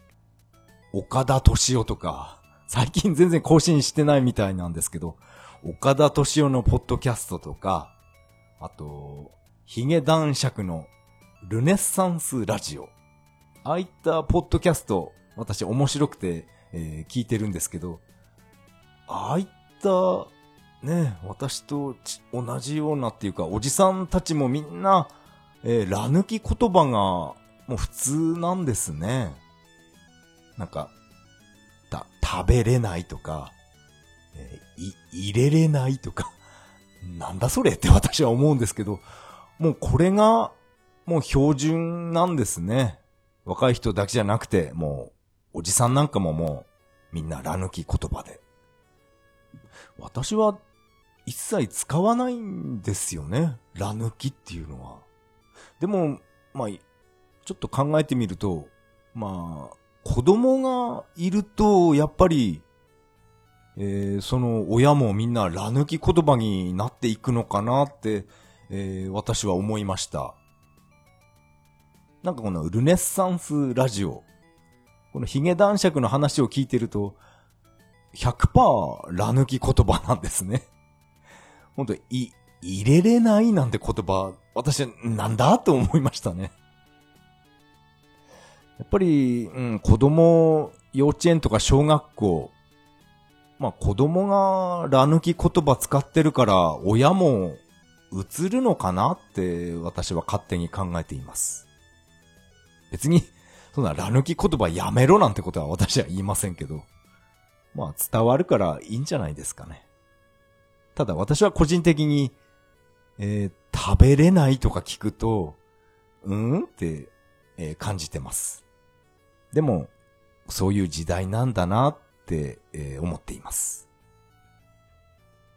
岡田敏夫とか、最近全然更新してないみたいなんですけど、岡田敏夫のポッドキャストとか、あと、ヒゲ男爵のルネッサンスラジオ。ああいったポッドキャスト、私面白くて、えー、聞いてるんですけど、ああいったね、私と同じようなっていうか、おじさんたちもみんな、えー、ら抜き言葉がもう普通なんですね。なんか、た、食べれないとか、えー、い、入れれないとか、なんだそれって私は思うんですけど、もうこれが、もう標準なんですね。若い人だけじゃなくて、もう、おじさんなんかももう、みんなら抜き言葉で。私は一切使わないんですよね。ラ抜きっていうのは。でも、まあ、ちょっと考えてみると、まあ、子供がいると、やっぱり、えー、その親もみんなラ抜き言葉になっていくのかなって、えー、私は思いました。なんかこのルネッサンスラジオ、このヒゲ男爵の話を聞いてると、100%ラ抜き言葉なんですね。<laughs> 本当い、入れれないなんて言葉、私、なんだと思いましたね。やっぱり、うん、子供、幼稚園とか小学校、まあ子供がら抜き言葉使ってるから、親も映るのかなって私は勝手に考えています。別に、そんなら抜き言葉やめろなんてことは私は言いませんけど、まあ伝わるからいいんじゃないですかね。ただ私は個人的に、えー、食べれないとか聞くと、うんって、えー、感じてます。でも、そういう時代なんだなって、えー、思っています。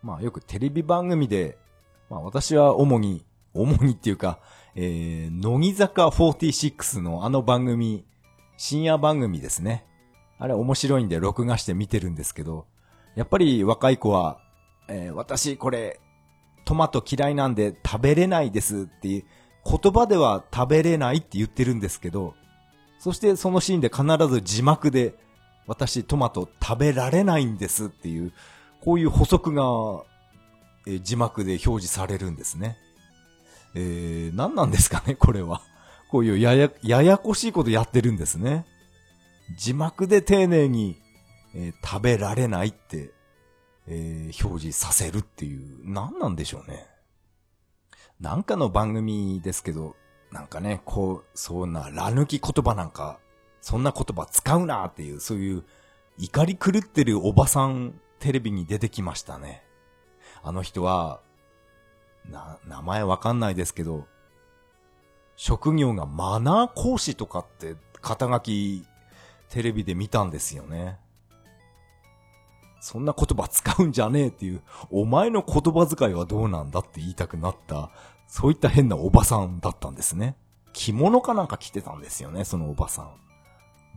まあよくテレビ番組で、まあ私は主に、主にっていうか、えー、乃木坂46のあの番組、深夜番組ですね。あれ面白いんで録画して見てるんですけど、やっぱり若い子はえー、私これ、トマト嫌いなんで食べれないですっていう、言葉では食べれないって言ってるんですけど、そしてそのシーンで必ず字幕で、私トマト食べられないんですっていう、こういう補足が、え、字幕で表示されるんですね。えー、何なんですかね、これは。こういうやや、ややこしいことやってるんですね。字幕で丁寧に、えー、食べられないって、えー、表示させるっていう、何なんでしょうね。なんかの番組ですけど、なんかね、こう、そんな、ら抜き言葉なんか、そんな言葉使うなっていう、そういう怒り狂ってるおばさんテレビに出てきましたね。あの人は、な、名前わかんないですけど、職業がマナー講師とかって肩書きテレビで見たんですよね。そんな言葉使うんじゃねえっていう、お前の言葉遣いはどうなんだって言いたくなった、そういった変なおばさんだったんですね。着物かなんか着てたんですよね、そのおばさん。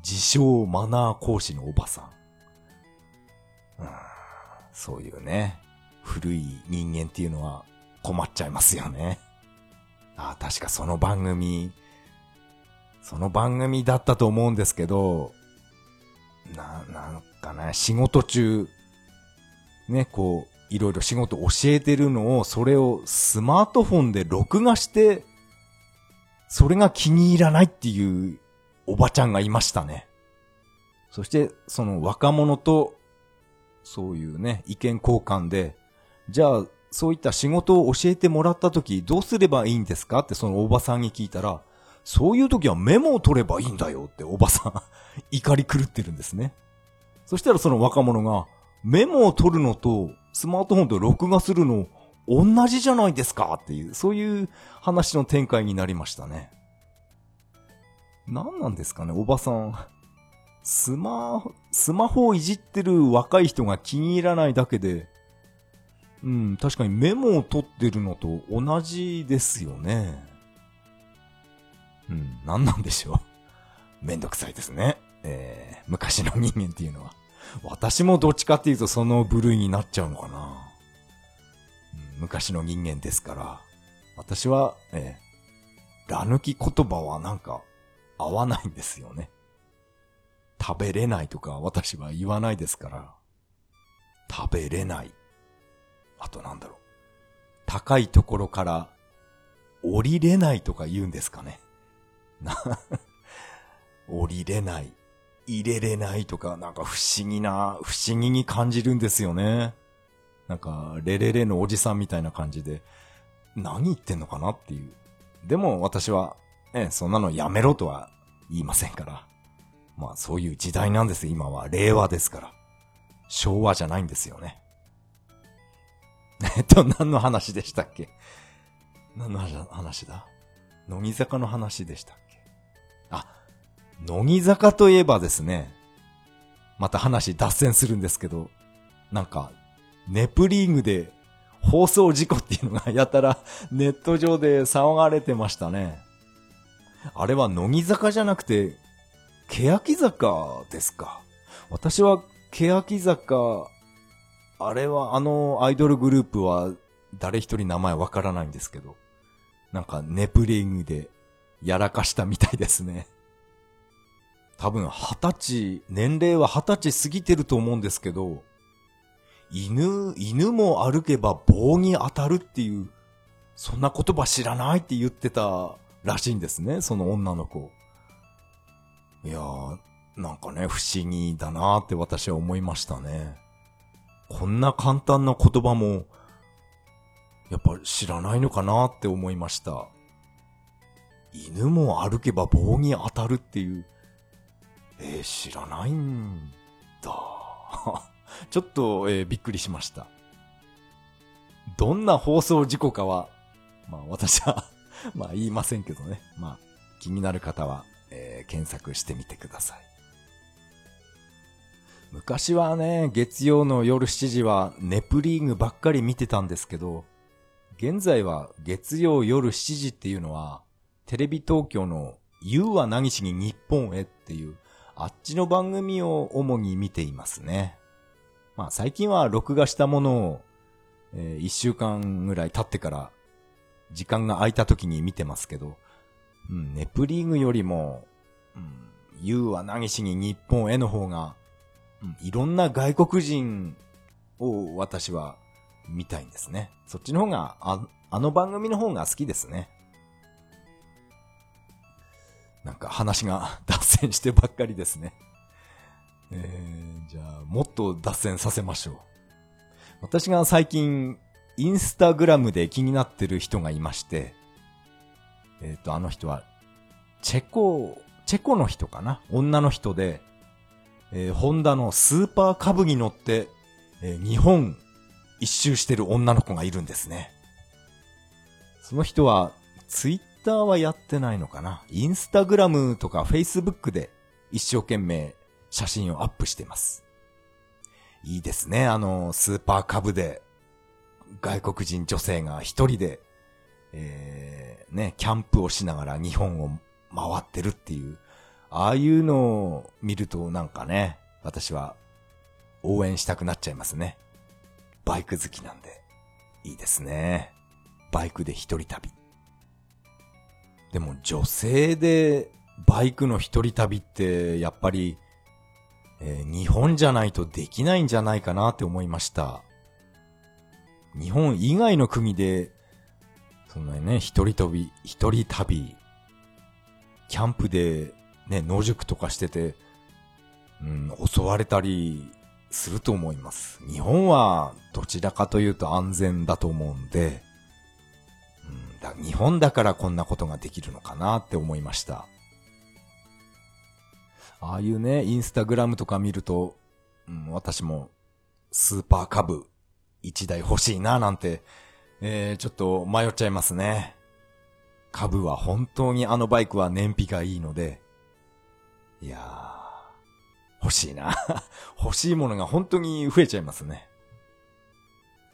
自称マナー講師のおばさん。うん、そういうね、古い人間っていうのは困っちゃいますよね。ああ、確かその番組、その番組だったと思うんですけど、な、なんかね、仕事中、ね、こう、いろいろ仕事教えてるのを、それをスマートフォンで録画して、それが気に入らないっていうおばちゃんがいましたね。そして、その若者と、そういうね、意見交換で、じゃあ、そういった仕事を教えてもらった時、どうすればいいんですかってそのおばさんに聞いたら、そういう時はメモを取ればいいんだよっておばさん <laughs> 怒り狂ってるんですね。そしたらその若者が、メモを取るのとスマートフォンと録画するの同じじゃないですかっていう、そういう話の展開になりましたね。何なんですかね、おばさん。スマ、スマホをいじってる若い人が気に入らないだけで、うん、確かにメモを取ってるのと同じですよね。うん、何なんでしょう。めんどくさいですね。えー、昔の人間っていうのは。私もどっちかっていうとその部類になっちゃうのかな。うん、昔の人間ですから。私は、えー、ら抜き言葉はなんか合わないんですよね。食べれないとか私は言わないですから。食べれない。あとなんだろう。高いところから降りれないとか言うんですかね。な、<laughs> 降りれない。入れれないとか、なんか不思議な、不思議に感じるんですよね。なんか、レレレのおじさんみたいな感じで、何言ってんのかなっていう。でも私は、ね、そんなのやめろとは言いませんから。まあそういう時代なんです今は。令和ですから。昭和じゃないんですよね。<laughs> えっと、何の話でしたっけ？何の話だ？乃木坂の話でしたっけ、乃木坂といえばですね、また話脱線するんですけど、なんか、ネプリーグで放送事故っていうのがやたらネット上で騒がれてましたね。あれは乃木坂じゃなくて、欅坂ですか。私は欅坂、あれはあのアイドルグループは誰一人名前わからないんですけど、なんかネプリングでやらかしたみたいですね。多分二十歳、年齢は二十歳過ぎてると思うんですけど、犬、犬も歩けば棒に当たるっていう、そんな言葉知らないって言ってたらしいんですね、その女の子。いやー、なんかね、不思議だなーって私は思いましたね。こんな簡単な言葉も、やっぱ知らないのかなって思いました。犬も歩けば棒に当たるっていう、えー、知らないんだ。<laughs> ちょっと、えー、びっくりしました。どんな放送事故かは、まあ私は <laughs> まあ言いませんけどね。まあ気になる方は、えー、検索してみてください。昔はね、月曜の夜7時はネプリーグばっかり見てたんですけど、現在は月曜夜7時っていうのは、テレビ東京の You は何しに日本へっていうあっちの番組を主に見ていますね。まあ最近は録画したものを、えー、一週間ぐらい経ってから時間が空いた時に見てますけど、うん、ネプリーグよりも、うん、ユーは何しに日本への方が、うん、いろんな外国人を私は見たいんですね。そっちの方が、ああの番組の方が好きですね。なんか話が脱線してばっかりですね。えー、じゃあ、もっと脱線させましょう。私が最近、インスタグラムで気になってる人がいまして、えっ、ー、と、あの人は、チェコ、チェコの人かな？女の人で、えー、ホンダのスーパーカブに乗って、えー、日本一周してる女の子がいるんですね。その人は、ツイッターはやってないのかな？インスタグラムとかフェイスブックで一生懸命写真をアップしてます。いいですね。あの、スーパーカブで、外国人女性が一人で、えー、ね、キャンプをしながら日本を回ってるっていう、ああいうのを見るとなんかね、私は応援したくなっちゃいますね。バイク好きなんで。いいですね。バイクで一人旅。でも女性でバイクの一人旅ってやっぱりえー、日本じゃないとできないんじゃないかなって思いました。日本以外の国で、そんなね、一人飛び、一人旅、キャンプでね、野宿とかしてて、うん、襲われたりすると思います。日本はどちらかというと安全だと思うんで、日本だからこんなことができるのかなって思いました。ああいうね、インスタグラムとか見ると、うん、私もスーパーカブ1台欲しいななんて、えー、ちょっと迷っちゃいますね。株は本当にあのバイクは燃費がいいので、いやー、欲しいな。<laughs> 欲しいものが本当に増えちゃいますね。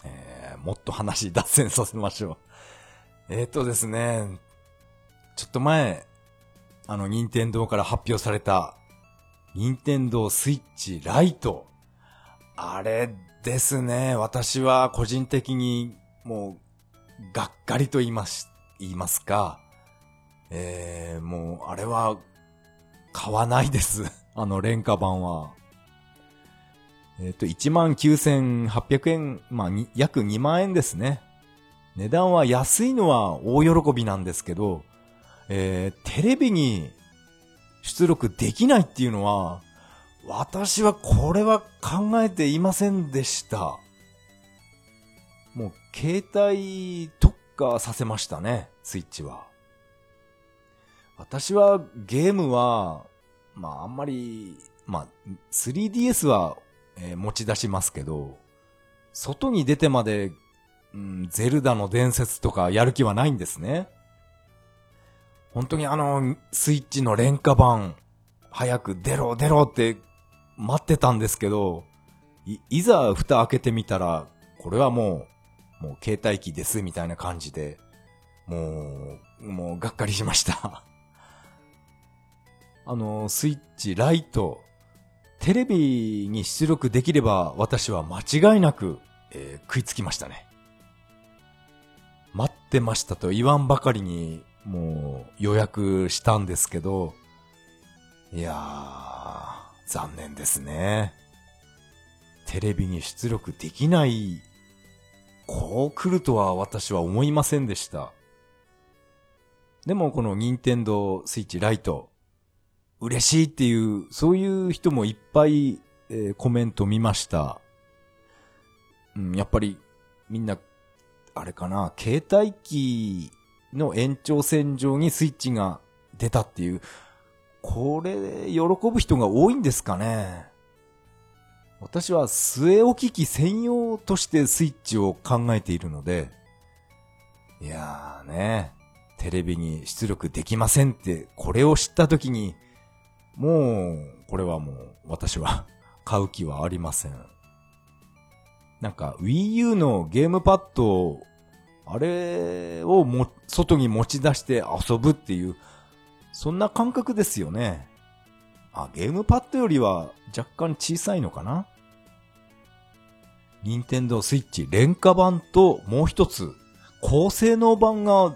えー、もっと話脱線させましょう。えー、とですね、ちょっと前、あの、任天堂から発表された任天堂スイッチライト。あれですね。私は個人的にもう、がっかりと言います、言いますか。えー、もう、あれは、買わないです。<laughs> あの、廉価版は。えっ、ー、と、19,800円、まあ、約2万円ですね。値段は安いのは大喜びなんですけど、えー、テレビに出力できないっていうのは、私はこれは考えていませんでした。もう携帯特化させましたね、スイッチは。私はゲームは、まああんまり、まあ 3DS は、えー、持ち出しますけど、外に出てまで、うん、ゼルダの伝説とかやる気はないんですね。本当にあの、スイッチの廉価版、早く出ろ出ろって待ってたんですけど、い、いざ蓋開けてみたら、これはもう、もう携帯機ですみたいな感じで、もう、もうがっかりしました <laughs> あの、スイッチ、ライト、テレビに出力できれば私は間違いなく、えー、食いつきましたね。待ってましたと言わんばかりにもう予約したんですけど、いやー、残念ですね。テレビに出力できない、こう来るとは私は思いませんでした。でもこの任天堂スイッチライト、嬉しいっていう、そういう人もいっぱい、えー、コメント見ました。うん、やっぱりみんな、あれかな、携帯機の延長線上にスイッチが出たっていう、これ、喜ぶ人が多いんですかね。私は据え置き機専用としてスイッチを考えているので、いやーね、テレビに出力できませんって、これを知った時に、もう、これはもう、私は買う気はありません。なんか、Wii U のゲームパッドをあれをも、外に持ち出して遊ぶっていう、そんな感覚ですよね。あ、ゲームパッドよりは若干小さいのかな？任天堂スイッチ廉価版ともう一つ、高性能版が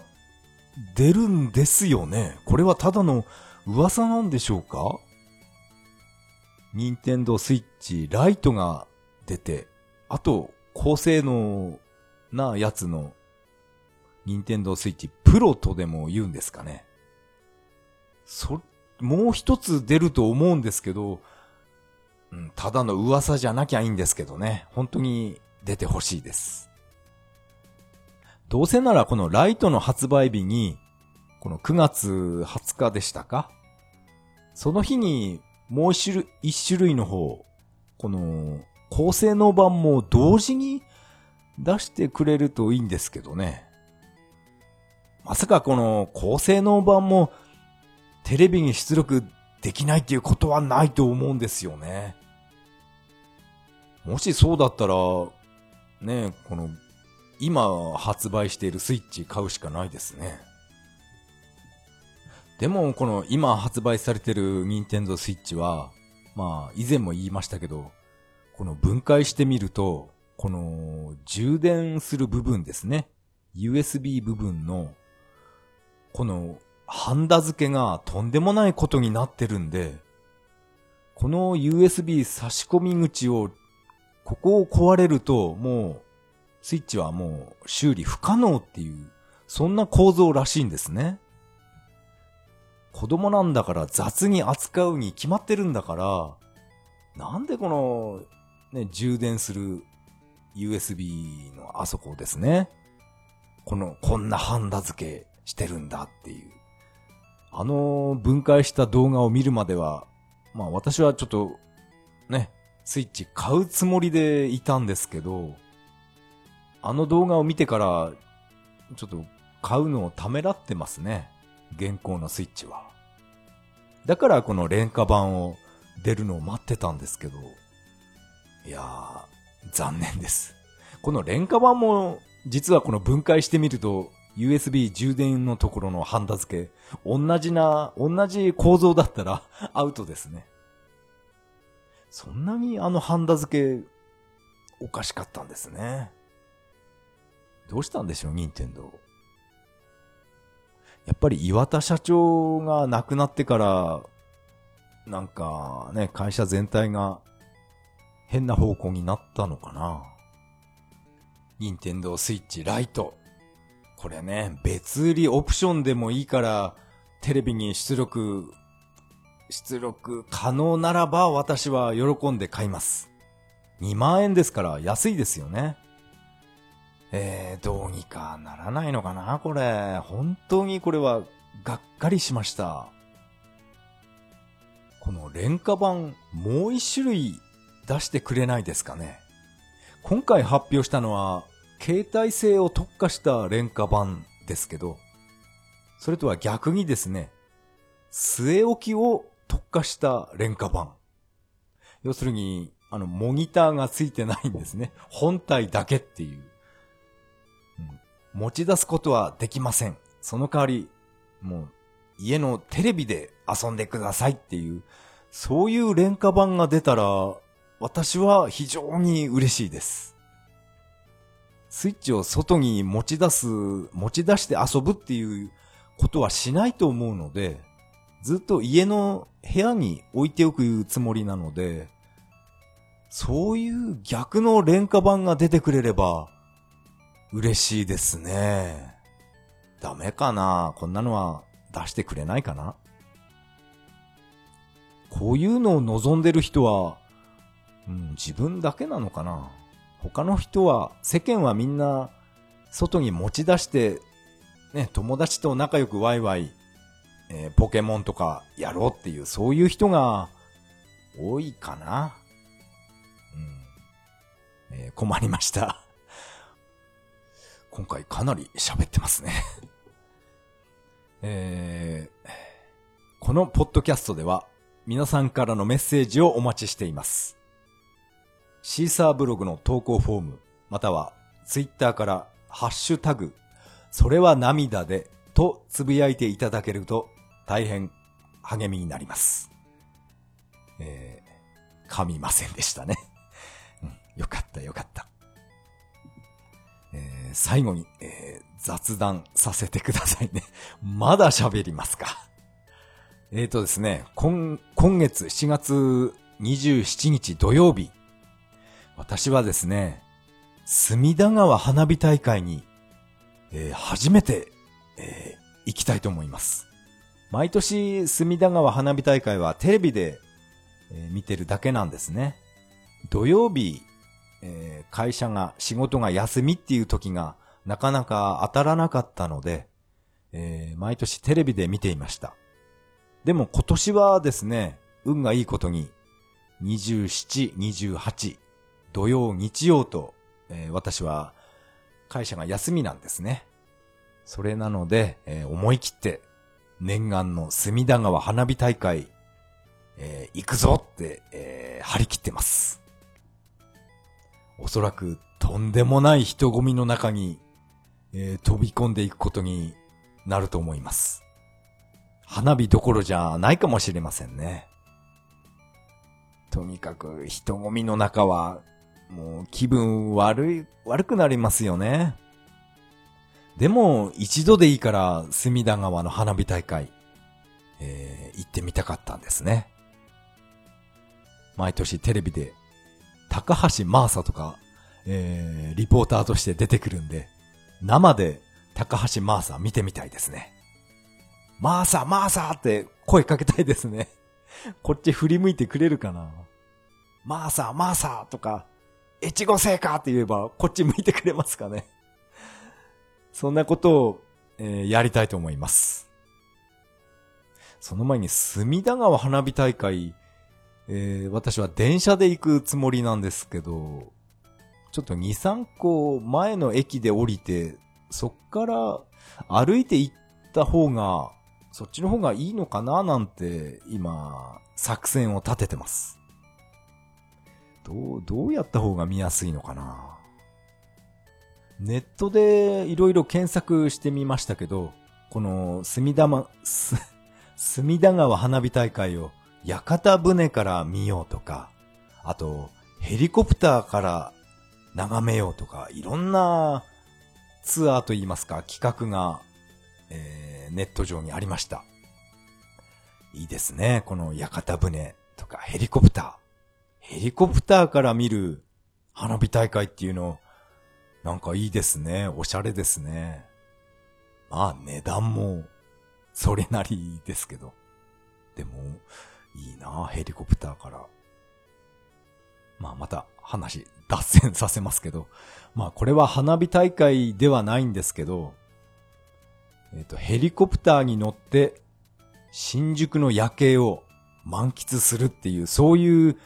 出るんですよね。これはただの噂なんでしょうか？任天堂スイッチライトが出て、あと高性能なやつの任天堂スイッチプロとでも言うんですかね。そ、もう一つ出ると思うんですけど、うん、ただの噂じゃなきゃいいんですけどね、本当に出てほしいです。どうせならこのライトの発売日に、この9月20日でしたか？その日にもう一種類一種類の方、この高性能版も同時に出してくれるといいんですけどね。まさかこの高性能版もテレビに出力できないっていうことはないと思うんですよね。もしそうだったら、ね、この今発売しているスイッチ買うしかないですね。でもこの今発売されている任天堂スイッチは、まあ以前も言いましたけど、この分解してみると、この充電する部分ですね。USB 部分の、このハンダ付けがとんでもないことになってるんで、この USB 差し込み口を、ここを壊れると、もう、スイッチはもう修理不可能っていう、そんな構造らしいんですね。子供なんだから雑に扱うに決まってるんだから、なんでこの、ね、充電する USB のあそこですね。この、こんなハンダ付けしてるんだっていう。あの分解した動画を見るまでは、まあ私はちょっと、ね、スイッチ買うつもりでいたんですけど、あの動画を見てから、ちょっと買うのをためらってますね。現行のスイッチは。だからこの廉価版を出るのを待ってたんですけど、いやー、残念です。この廉価版も、実はこの分解してみると、USB 充電のところのハンダ付け、同じな、同じ構造だったら <laughs> アウトですね。そんなにあのハンダ付け、おかしかったんですね。どうしたんでしょう、任天堂。やっぱり岩田社長が亡くなってから、なんかね、会社全体が変な方向になったのかな。任天堂スイッチライト。これね、別売りオプションでもいいから、テレビに出力、出力可能ならば私は喜んで買います。2万円ですから安いですよね。えー、どうにかならないのかなこれ。本当にこれは、がっかりしました。この廉価版、もう一種類出してくれないですかね？今回発表したのは、携帯性を特化した廉価版ですけど、それとは逆にですね、据え置きを特化した廉価版。要するに、あの、モニターがついてないんですね。<laughs> 本体だけっていう。持ち出すことはできません。その代わり、もう、家のテレビで遊んでくださいっていう、そういう廉価版が出たら、私は非常に嬉しいです。スイッチを外に持ち出す、持ち出して遊ぶっていうことはしないと思うので、ずっと家の部屋に置いておくつもりなので、そういう逆の廉価版が出てくれれば、嬉しいですね。ダメかな？こんなのは出してくれないかな？こういうのを望んでる人は、うん、自分だけなのかな？他の人は、世間はみんな、外に持ち出して、ね、友達と仲良くワイワイ、えー、ポケモンとかやろうっていう、そういう人が多いかな。うん。えー、困りました。<laughs> 今回かなり喋ってますね <laughs> えー、このポッドキャストでは皆さんからのメッセージをお待ちしています。シーサーブログの投稿フォーム、またはツイッターからハッシュタグ、それは涙でとつぶやいていただけると大変励みになります。えー、噛みませんでしたね。よかったよかった。えー、最後に、えー、雑談させてくださいね。まだ喋りますか。えーとですね、今、今月7月27日土曜日、私はですね、隅田川花火大会に、えー、初めて、えー、行きたいと思います。毎年隅田川花火大会はテレビでえー、見てるだけなんですね。土曜日、えー、会社が、仕事が休みっていう時がなかなか当たらなかったので、えー、毎年テレビで見ていました。でも今年はですね、運がいいことに、27、28、土曜、日曜と、えー、私は会社が休みなんですね。それなので、えー、思い切って念願の隅田川花火大会、えー、行くぞって、えー、張り切ってます。おそらくとんでもない人混みの中に、えー、飛び込んでいくことになると思います。花火どころじゃないかもしれませんね。とにかく人混みの中は、もう気分悪い、悪くなりますよね。でも、一度でいいから隅田川の花火大会、えー、行ってみたかったんですね。毎年テレビで、高橋マーサとか、えー、リポーターとして出てくるんで、生で高橋マーサ見てみたいですね。マーサマーサって声かけたいですね。こっち振り向いてくれるかなマーサマーサとか、越後製かって言えば、こっち向いてくれますかね。そんなことを、えー、やりたいと思います。その前に隅田川花火大会、えー、私は電車で行くつもりなんですけど、ちょっと2、3個前の駅で降りて、そっから歩いて行った方が、そっちの方がいいのかななんて、今、作戦を立ててます。どう、どうやった方が見やすいのかな？ネットでいろいろ検索してみましたけど、この隅田ま、す隅田川花火大会を屋形船から見ようとか、あとヘリコプターから眺めようとか、いろんなツアーといいますか企画が、えー、ネット上にありました。いいですね。この屋形船とかヘリコプター。ヘリコプターから見る花火大会っていうの、なんかいいですね。おしゃれですね。まあ値段もそれなりですけど。でも、いいなヘリコプターから。まあまた話脱線させますけど。まあこれは花火大会ではないんですけど、えっ、ー、と、ヘリコプターに乗って新宿の夜景を満喫するっていう、そういう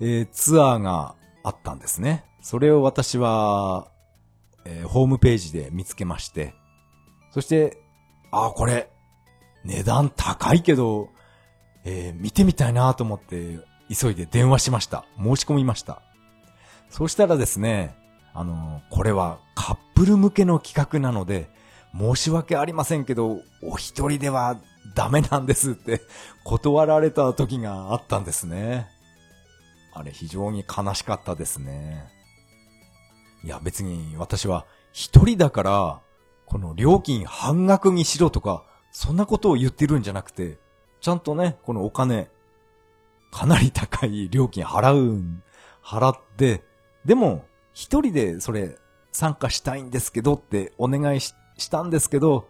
えー、ツアーがあったんですね。それを私は、えー、ホームページで見つけまして、そして、ああ、これ、値段高いけど、えー、見てみたいなと思って、急いで電話しました。申し込みました。そうしたらですね、あのこれはカップル向けの企画なので、申し訳ありませんけど、お一人ではダメなんですって断られた時があったんですね。あれ非常に悲しかったですね。いや別に私は一人だから、この料金半額にしろとか、そんなことを言ってるんじゃなくて、ちゃんとね、このお金、かなり高い料金払う、払って、でも、一人でそれ参加したいんですけどってお願いしたんですけど、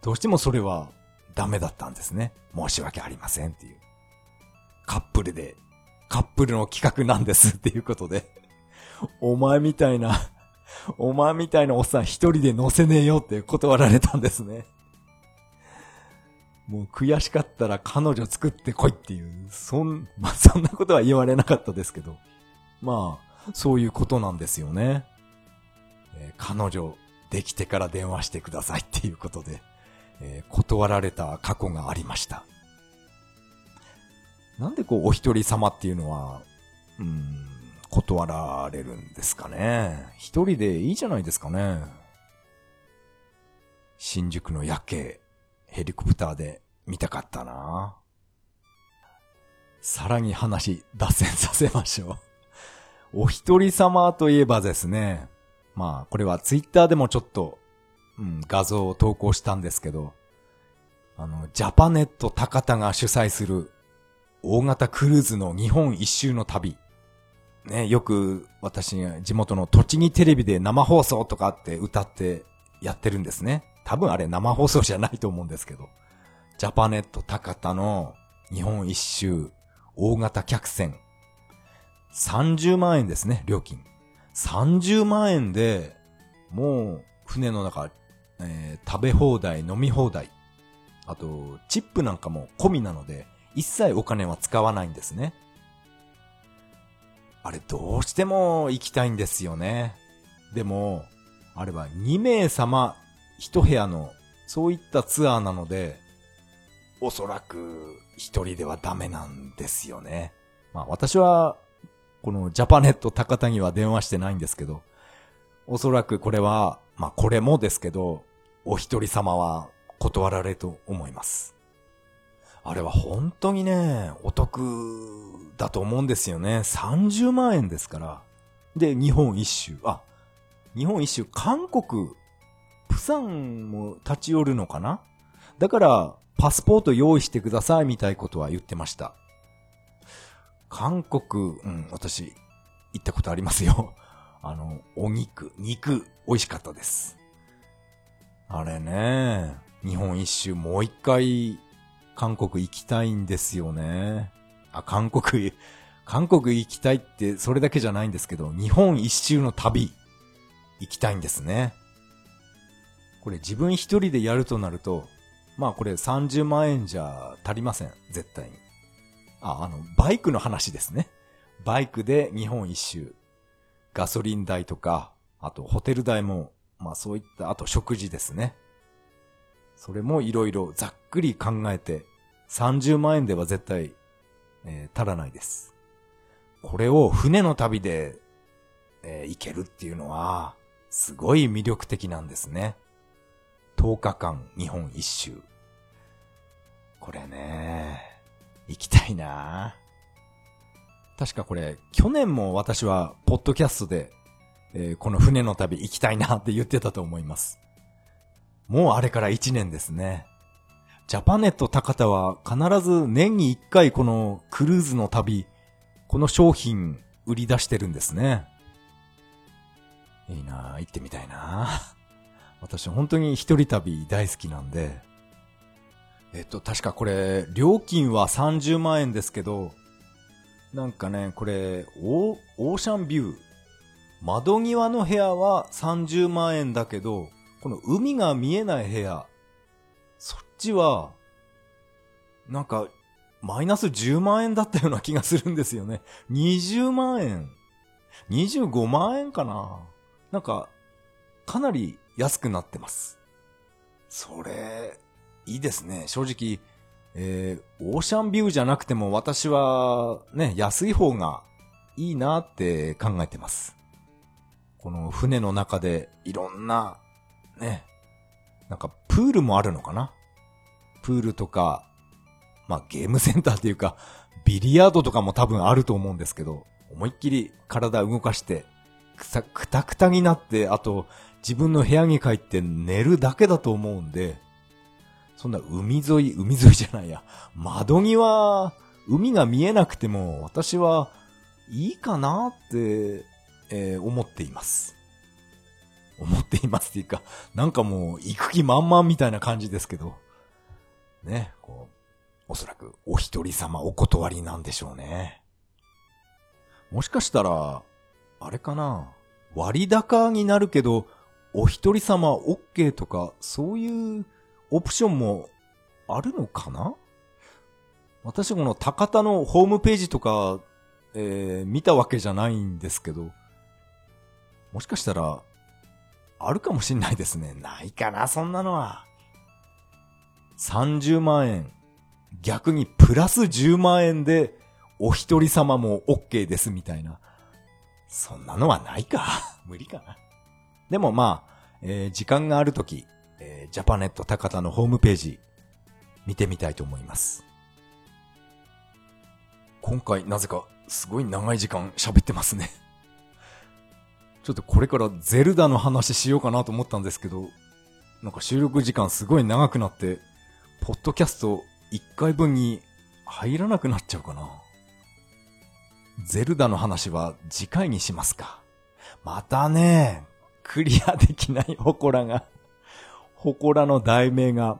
どうしてもそれはダメだったんですね。申し訳ありませんっていう。カップルでカップルの企画なんですっていうことで、<laughs> お前みたいな、<laughs> お前みたいなおっさん一人で乗せねえよって断られたんですね。もう悔しかったら彼女作ってこいっていう、そん、まあ、そんなことは言われなかったですけど。まあ、そういうことなんですよね。えー、彼女できてから電話してくださいっていうことで、えー、断られた過去がありました。なんでこう、お一人様っていうのは、うん、断られるんですかね。一人でいいじゃないですかね。新宿の夜景、ヘリコプターで見たかったな。さらに話、脱線させましょう。お一人様といえばですね、まあ、これはツイッターでもちょっと、うん、画像を投稿したんですけど、あの、ジャパネット高田が主催する大型クルーズの日本一周の旅。ね、よく私地元の栃木テレビで生放送とかって歌ってやってるんですね。多分あれ生放送じゃないと思うんですけど。ジャパネット高田の日本一周大型客船。30万円ですね、料金。30万円で、もう、船の中、えー、食べ放題、飲み放題。あと、チップなんかも込みなので、一切お金は使わないんですね。あれ、どうしても行きたいんですよね。でも、あれは2名様1部屋の、そういったツアーなので、おそらく一人ではダメなんですよね。まあ私は、このジャパネット高田には電話してないんですけど、おそらくこれは、まあこれもですけど、お一人様は断られると思います。あれは本当にね、お得だと思うんですよね。30万円ですから。で、日本一周。あ、日本一周、韓国、プサンも立ち寄るのかな？だから、パスポート用意してくださいみたいことは言ってました。韓国、うん、私、行ったことありますよ。<laughs> あの、お肉、肉、美味しかったです。あれね、日本一周もう一回、韓国行きたいんですよね。あ、韓国、韓国行きたいってそれだけじゃないんですけど、日本一周の旅、行きたいんですね。これ自分一人でやるとなると、まあこれ30万円じゃ足りません。絶対に。あ、あの、バイクの話ですね。バイクで日本一周。ガソリン代とか、あとホテル代も、まあそういった、あと食事ですね。それもいろいろざっくり考えて、30万円では絶対、えー、足らないです。これを船の旅で、えー、行けるっていうのは、すごい魅力的なんですね。10日間日本一周。これね、行きたいな確かこれ、去年も私は、ポッドキャストで、えー、この船の旅行きたいなって言ってたと思います。もうあれから1年ですね。ジャパネット高田は必ず年に1回このクルーズの旅、この商品売り出してるんですね。いいなぁ行ってみたいなぁ私本当に一人旅大好きなんで、えっと、確かこれ、料金は30万円ですけど、なんかね、これ、オーオーシャンビュー。窓際の部屋は30万円だけど、この海が見えない部屋、そっちは、なんか、マイナス10万円だったような気がするんですよね。20万円。25万円かななんか、かなり安くなってます。それ、いいですね。正直、えー、オーシャンビューじゃなくても私はね、安い方がいいなって考えてます。この船の中でいろんな、ね、なんかプールもあるのかな？プールとか、まあゲームセンターっていうか、ビリヤードとかも多分あると思うんですけど、思いっきり体動かして、くさ、くたくたになって、あと、自分の部屋に帰って寝るだけだと思うんで、そんな海沿い、海沿いじゃないや、窓際、海が見えなくても、私はいいかなって、えー、思っています。思っていますっていうか、<laughs> なんかもう行く気満々みたいな感じですけど、ね、こう、おそらくお一人様お断りなんでしょうね。もしかしたら、あれかな割高になるけど、お一人様 OK とか、そういうオプションもあるのかな？私この高田のホームページとか、えー、見たわけじゃないんですけど、もしかしたら、あるかもしんないですね。ないかな、そんなのは。30万円。逆にプラス10万円で、お一人様も OK ですみたいな。そんなのはないか。<laughs> 無理かな。でもまあ、えー、時間があるとき、えー、ジャパネット高田のホームページ、見てみたいと思います。今回なぜかすごい長い時間喋ってますねちょっとこれからゼルダの話しようかなと思ったんですけど、なんか収録時間すごい長くなって、ポッドキャスト1回分に入らなくなっちゃうかな。ゼルダの話は次回にしますか。またね、クリアできない祠が、祠の題名が、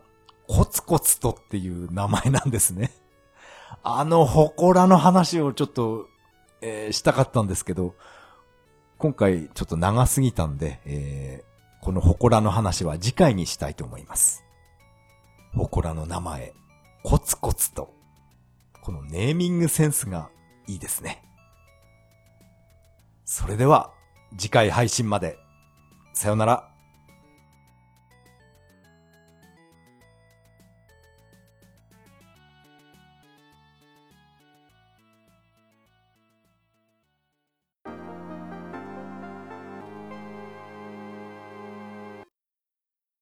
コツコツとっていう名前なんですね。あの祠の話をちょっと、えーしたかったんですけど、今回ちょっと長すぎたんで、えーこの祠の話は次回にしたいと思います。祠の名前、コツコツと。このネーミングセンスがいいですね。それでは、次回配信まで。さよなら。